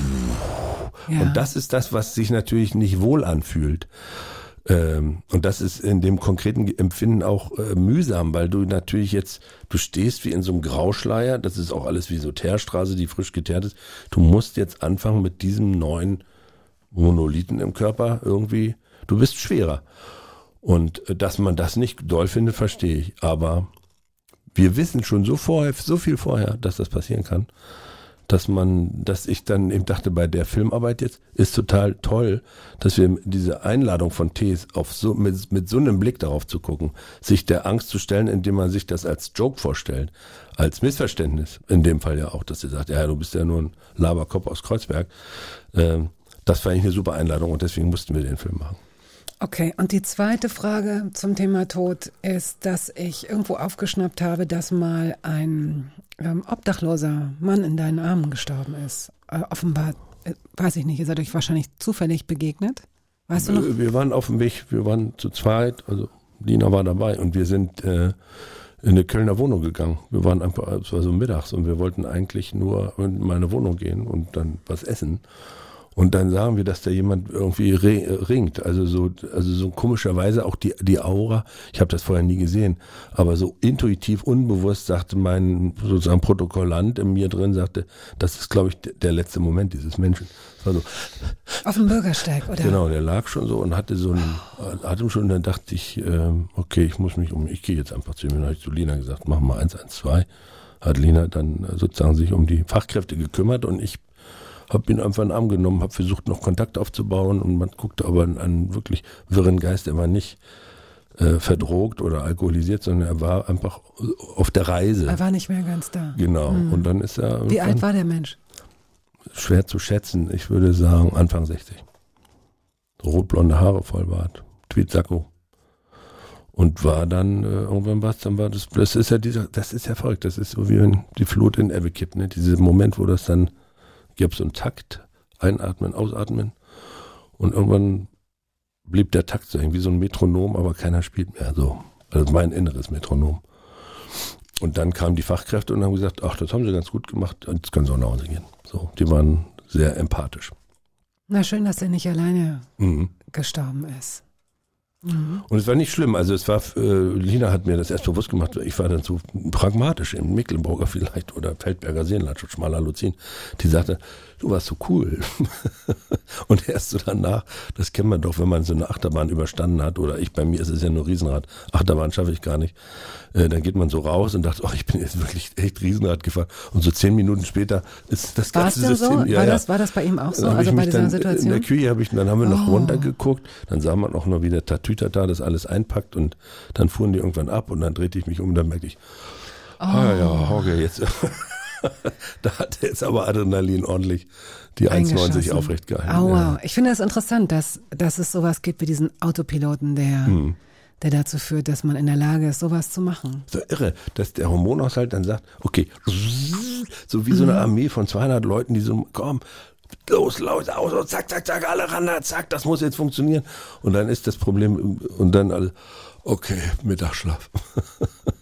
ja. Und das ist das, was sich natürlich nicht wohl anfühlt. Ähm, und das ist in dem konkreten Empfinden auch äh, mühsam, weil du natürlich jetzt, du stehst wie in so einem Grauschleier, das ist auch alles wie so Teerstraße, die frisch geteert ist. Du musst jetzt anfangen mit diesem neuen Monolithen im Körper irgendwie. Du bist schwerer. Und äh, dass man das nicht doll findet, verstehe ich. Aber wir wissen schon so vorher, so viel vorher, dass das passieren kann, dass man, dass ich dann eben dachte, bei der Filmarbeit jetzt ist total toll, dass wir diese Einladung von Tees auf so, mit, mit so einem Blick darauf zu gucken, sich der Angst zu stellen, indem man sich das als Joke vorstellt, als Missverständnis, in dem Fall ja auch, dass sie sagt, ja, du bist ja nur ein Laberkopf aus Kreuzberg. Ähm, das fand ich eine super Einladung und deswegen mussten wir den Film machen. Okay, und die zweite Frage zum Thema Tod ist, dass ich irgendwo aufgeschnappt habe, dass mal ein ähm, obdachloser Mann in deinen Armen gestorben ist. Äh, offenbar, äh, weiß ich nicht, ihr seid euch wahrscheinlich zufällig begegnet. Weißt du noch? Äh, Wir waren auf dem Weg, wir waren zu zweit, also Lina war dabei und wir sind äh, in eine Kölner Wohnung gegangen. Wir waren einfach, es war so mittags und wir wollten eigentlich nur in meine Wohnung gehen und dann was essen. Und dann sahen wir, dass da jemand irgendwie re- ringt. Also so, also so komischerweise auch die, die Aura. Ich habe das vorher nie gesehen, aber so intuitiv, unbewusst sagte mein sozusagen Protokollant in mir drin, sagte, das ist, glaube ich, der- letzte Moment dieses Menschen. Das war so, Auf dem Bürgersteig, oder? Genau, der lag schon so und hatte so einen Atem schon. Und dann dachte ich, ähm, okay, ich muss mich um, ich gehe jetzt einfach zu ihm. Dann habe ich zu Lina gesagt, mach mal 112. Hat Lina dann äh, sozusagen sich um die Fachkräfte gekümmert und ich habe ihn einfach in den Arm genommen, habe versucht noch Kontakt aufzubauen und man guckte aber einen, einen wirklich wirren Geist, der war nicht äh, verdrogt oder alkoholisiert, sondern er war einfach auf der Reise. Er war nicht mehr ganz da. Genau. Und dann ist er Wie alt war der Mensch? schwer zu schätzen. Ich würde sagen Anfang 60. Rotblonde Haare, Vollbart, Tweetsacko. Und war dann äh, irgendwann was, dann war das, das ist ja dieser, das ist ja verrückt, das ist so wie wenn die Flut in Ebbe kippt, ne? Dieser Moment, wo das dann, gibt so einen Takt, einatmen, ausatmen und irgendwann blieb der Takt so irgendwie so ein Metronom, aber keiner spielt mehr so. Also mein inneres Metronom. Und dann kamen die Fachkräfte und haben gesagt, ach, das haben sie ganz gut gemacht, jetzt können sie auch nach Hause gehen. So, die waren sehr empathisch. Na schön, dass er nicht alleine Mhm. gestorben ist. Und es war nicht schlimm. Also es war, äh, Lina hat mir das erst bewusst gemacht. Ich war dann so pragmatisch in Mecklenburger vielleicht oder Feldberger Seenlandschaft, Schmaler Luzin. Die sagte, du warst so cool. *laughs* und erst so danach, das kennt man doch, wenn man so eine Achterbahn überstanden hat oder ich, bei mir ist es ja nur Riesenrad. Achterbahn schaffe ich gar nicht. Äh, dann geht man so raus und dachte, oh, ich bin jetzt wirklich echt Riesenrad gefahren. Und so zehn Minuten später ist das War es ganze denn so? System. war, Das, war das bei ihm auch so? Also bei dieser dann Situation? In der Küche habe ich, dann haben wir noch Oh. runtergeguckt, dann sah man auch noch, wie der Tatütata das alles einpackt und dann fuhren die irgendwann ab und dann drehte ich mich um und dann merkte ich, ah ja, okay, jetzt, *laughs* *laughs* da hat jetzt aber Adrenalin ordentlich die 1,90 Eingeschossen. aufrecht gehalten. Oh, ja. Ich finde es interessant, dass, dass es sowas gibt wie diesen Autopiloten, der, Hm. der dazu führt, dass man in der Lage ist, sowas zu machen. So irre, dass der Hormonaushalt dann sagt, okay, so wie so eine Armee von 200 Leuten, die so, komm, los, los, aus, und zack, zack, zack, alle ran, zack, das muss jetzt funktionieren. Und dann ist das Problem, und dann alle, okay, Mittagsschlaf. *laughs*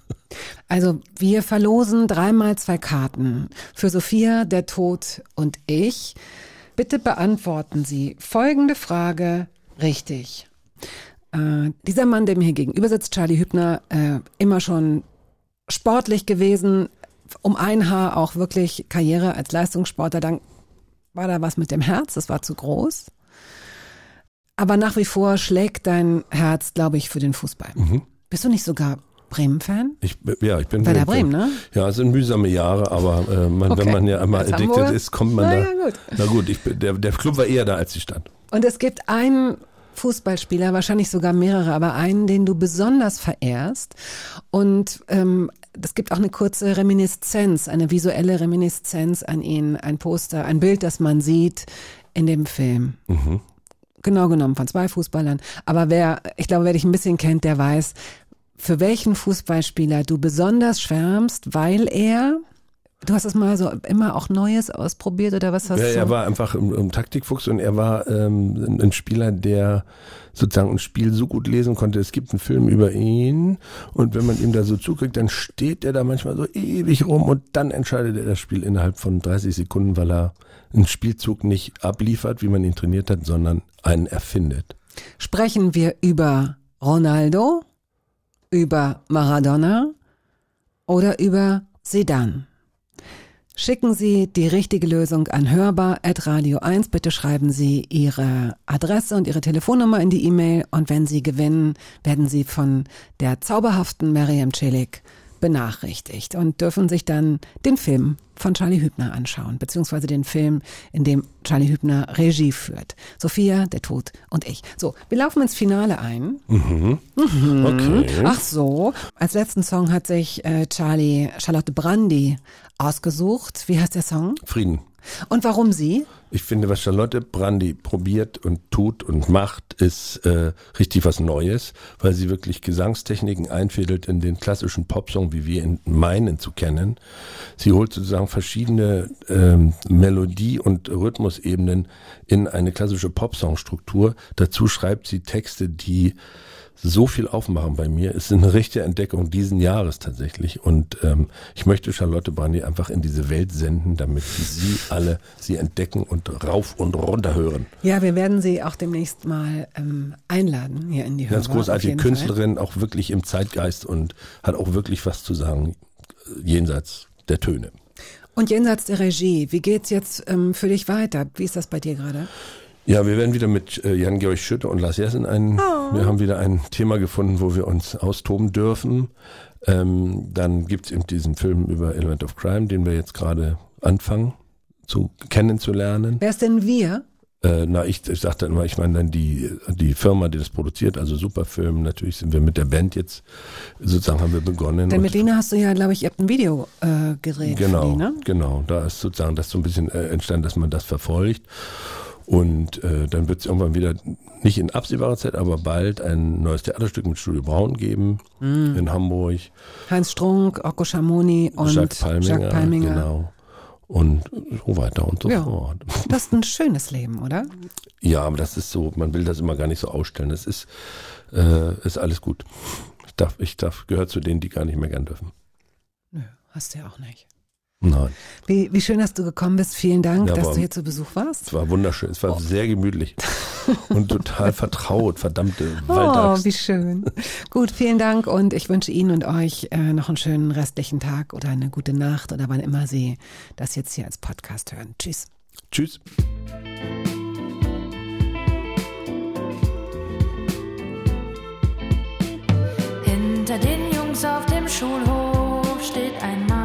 Also wir verlosen dreimal zwei Karten für Sophia, der Tod und ich. Bitte beantworten Sie folgende Frage richtig. Äh, dieser Mann, der mir hier gegenüber sitzt, Charlie Hübner, äh, immer schon sportlich gewesen, um ein Haar auch wirklich Karriere als Leistungssportler. Dann war da was mit dem Herz, das war zu groß. Aber nach wie vor schlägt dein Herz, glaube ich, für den Fußball. Mhm. Bist du nicht sogar Bremen-Fan? Ich, ja, ich bin Bei der Bremen. Ne? Ja, es sind mühsame Jahre, aber äh, man, Okay. wenn man ja einmal addicted ist, kommt man Na da. ja, gut. Na gut, ich, der, der Club war eher da als die Stadt. Und es gibt einen Fußballspieler, wahrscheinlich sogar mehrere, aber einen, den du besonders verehrst. Und ähm, es gibt auch eine kurze Reminiszenz, eine visuelle Reminiszenz an ihn, ein Poster, ein Bild, das man sieht in dem Film. Mhm. Genau genommen von zwei Fußballern. Aber wer, ich glaube, wer dich ein bisschen kennt, der weiß, für welchen Fußballspieler du besonders schwärmst, weil er, du hast es mal so immer auch Neues ausprobiert oder was hast Ja, du? er war einfach ein, ein Taktikfuchs und er war ähm, ein- ein Spieler, der sozusagen ein Spiel so gut lesen konnte. Es gibt einen Film über ihn und wenn man ihm da so zukriegt, dann steht er da manchmal so ewig rum und dann entscheidet er das Spiel innerhalb von 30 Sekunden, weil er einen Spielzug nicht abliefert, wie man ihn trainiert hat, sondern einen erfindet. Sprechen wir über Ronaldo, über Maradona oder über Sedan? Schicken Sie die richtige Lösung an hörbar.radio 1. Bitte schreiben Sie Ihre Adresse und Ihre Telefonnummer in die E-Mail und wenn Sie gewinnen, werden Sie von der zauberhaften Miriam Celik benachrichtigt und dürfen sich dann den Film von Charlie Hübner anschauen, beziehungsweise den Film, in dem Charlie Hübner Regie führt. Sophia, der Tod und ich. So, wir laufen ins Finale ein. Mhm. Okay. Ach so, als letzten Song hat sich äh, Charlie Charlotte Brandy ausgesucht. Wie heißt der Song? Frieden. Und warum sie? Ich finde, was Charlotte Brandy probiert und tut und macht, ist äh, richtig was Neues, weil sie wirklich Gesangstechniken einfädelt in den klassischen Popsong, wie wir ihn meinen zu kennen. Sie holt sozusagen verschiedene ähm, Melodie- und Rhythmusebenen in eine klassische Popsong-Struktur. Dazu schreibt sie Texte, die so viel aufmachen bei mir. Es ist eine richtige Entdeckung diesen Jahres tatsächlich. Und ähm, ich möchte Charlotte Brandy einfach in diese Welt senden, damit Sie alle sie entdecken und rauf und runter hören. Ja, wir werden sie auch demnächst mal ähm, einladen hier in die Ganz Hörer, auf großartige jeden Fall. Künstlerin, auch wirklich im Zeitgeist und hat auch wirklich was zu sagen äh, jenseits der Töne. Und jenseits der Regie, wie geht's jetzt ähm, für dich weiter? Wie ist das bei dir gerade? Ja, wir werden wieder mit äh, Jan-Georg Schütte und Lars Jessen ein, wir haben wieder ein Thema gefunden, wo wir uns austoben dürfen. Ähm, dann gibt's eben diesen Film über Element of Crime, den wir jetzt gerade anfangen zu kennenzulernen. Wer ist denn wir? Äh, na, ich, ich sagte immer, ich meine dann die, die Firma, die das produziert, also Superfilm, natürlich sind wir mit der Band jetzt, sozusagen haben wir begonnen. Denn mit Lena hast du ja, glaube ich, ihr habt ein Video äh, gedreht Genau, die, ne? genau. Da ist sozusagen das so ein bisschen äh, entstanden, dass man das verfolgt. Und äh, dann wird es irgendwann wieder, nicht in absehbarer Zeit, aber bald ein neues Theaterstück mit Studio Braun geben Mm. in Hamburg. Heinz Strunk, Occo Schamoni und Jacques Palminger, Jacques Palminger. Genau. Und so weiter und so Ja. fort. *laughs* Das ist ein schönes Leben, oder? Ja, aber das ist so, man will das immer gar nicht so ausstellen. Das ist, äh, ist alles gut. Ich darf, ich darf, gehört zu denen, die gar nicht mehr gern dürfen. Nö, hast du ja auch nicht. Nein. Wie, wie schön, dass du gekommen bist. Vielen Dank, Ja, dass du hier zu Besuch warst. Es war wunderschön, es war sehr gemütlich *laughs* und total vertraut, verdammte Oh, Waldaxt. wie schön. Gut, vielen Dank und ich wünsche Ihnen und euch äh, noch einen schönen restlichen Tag oder eine gute Nacht oder wann immer Sie das jetzt hier als Podcast hören. Tschüss. Tschüss. Hinter den Jungs auf dem Schulhof steht ein Mann.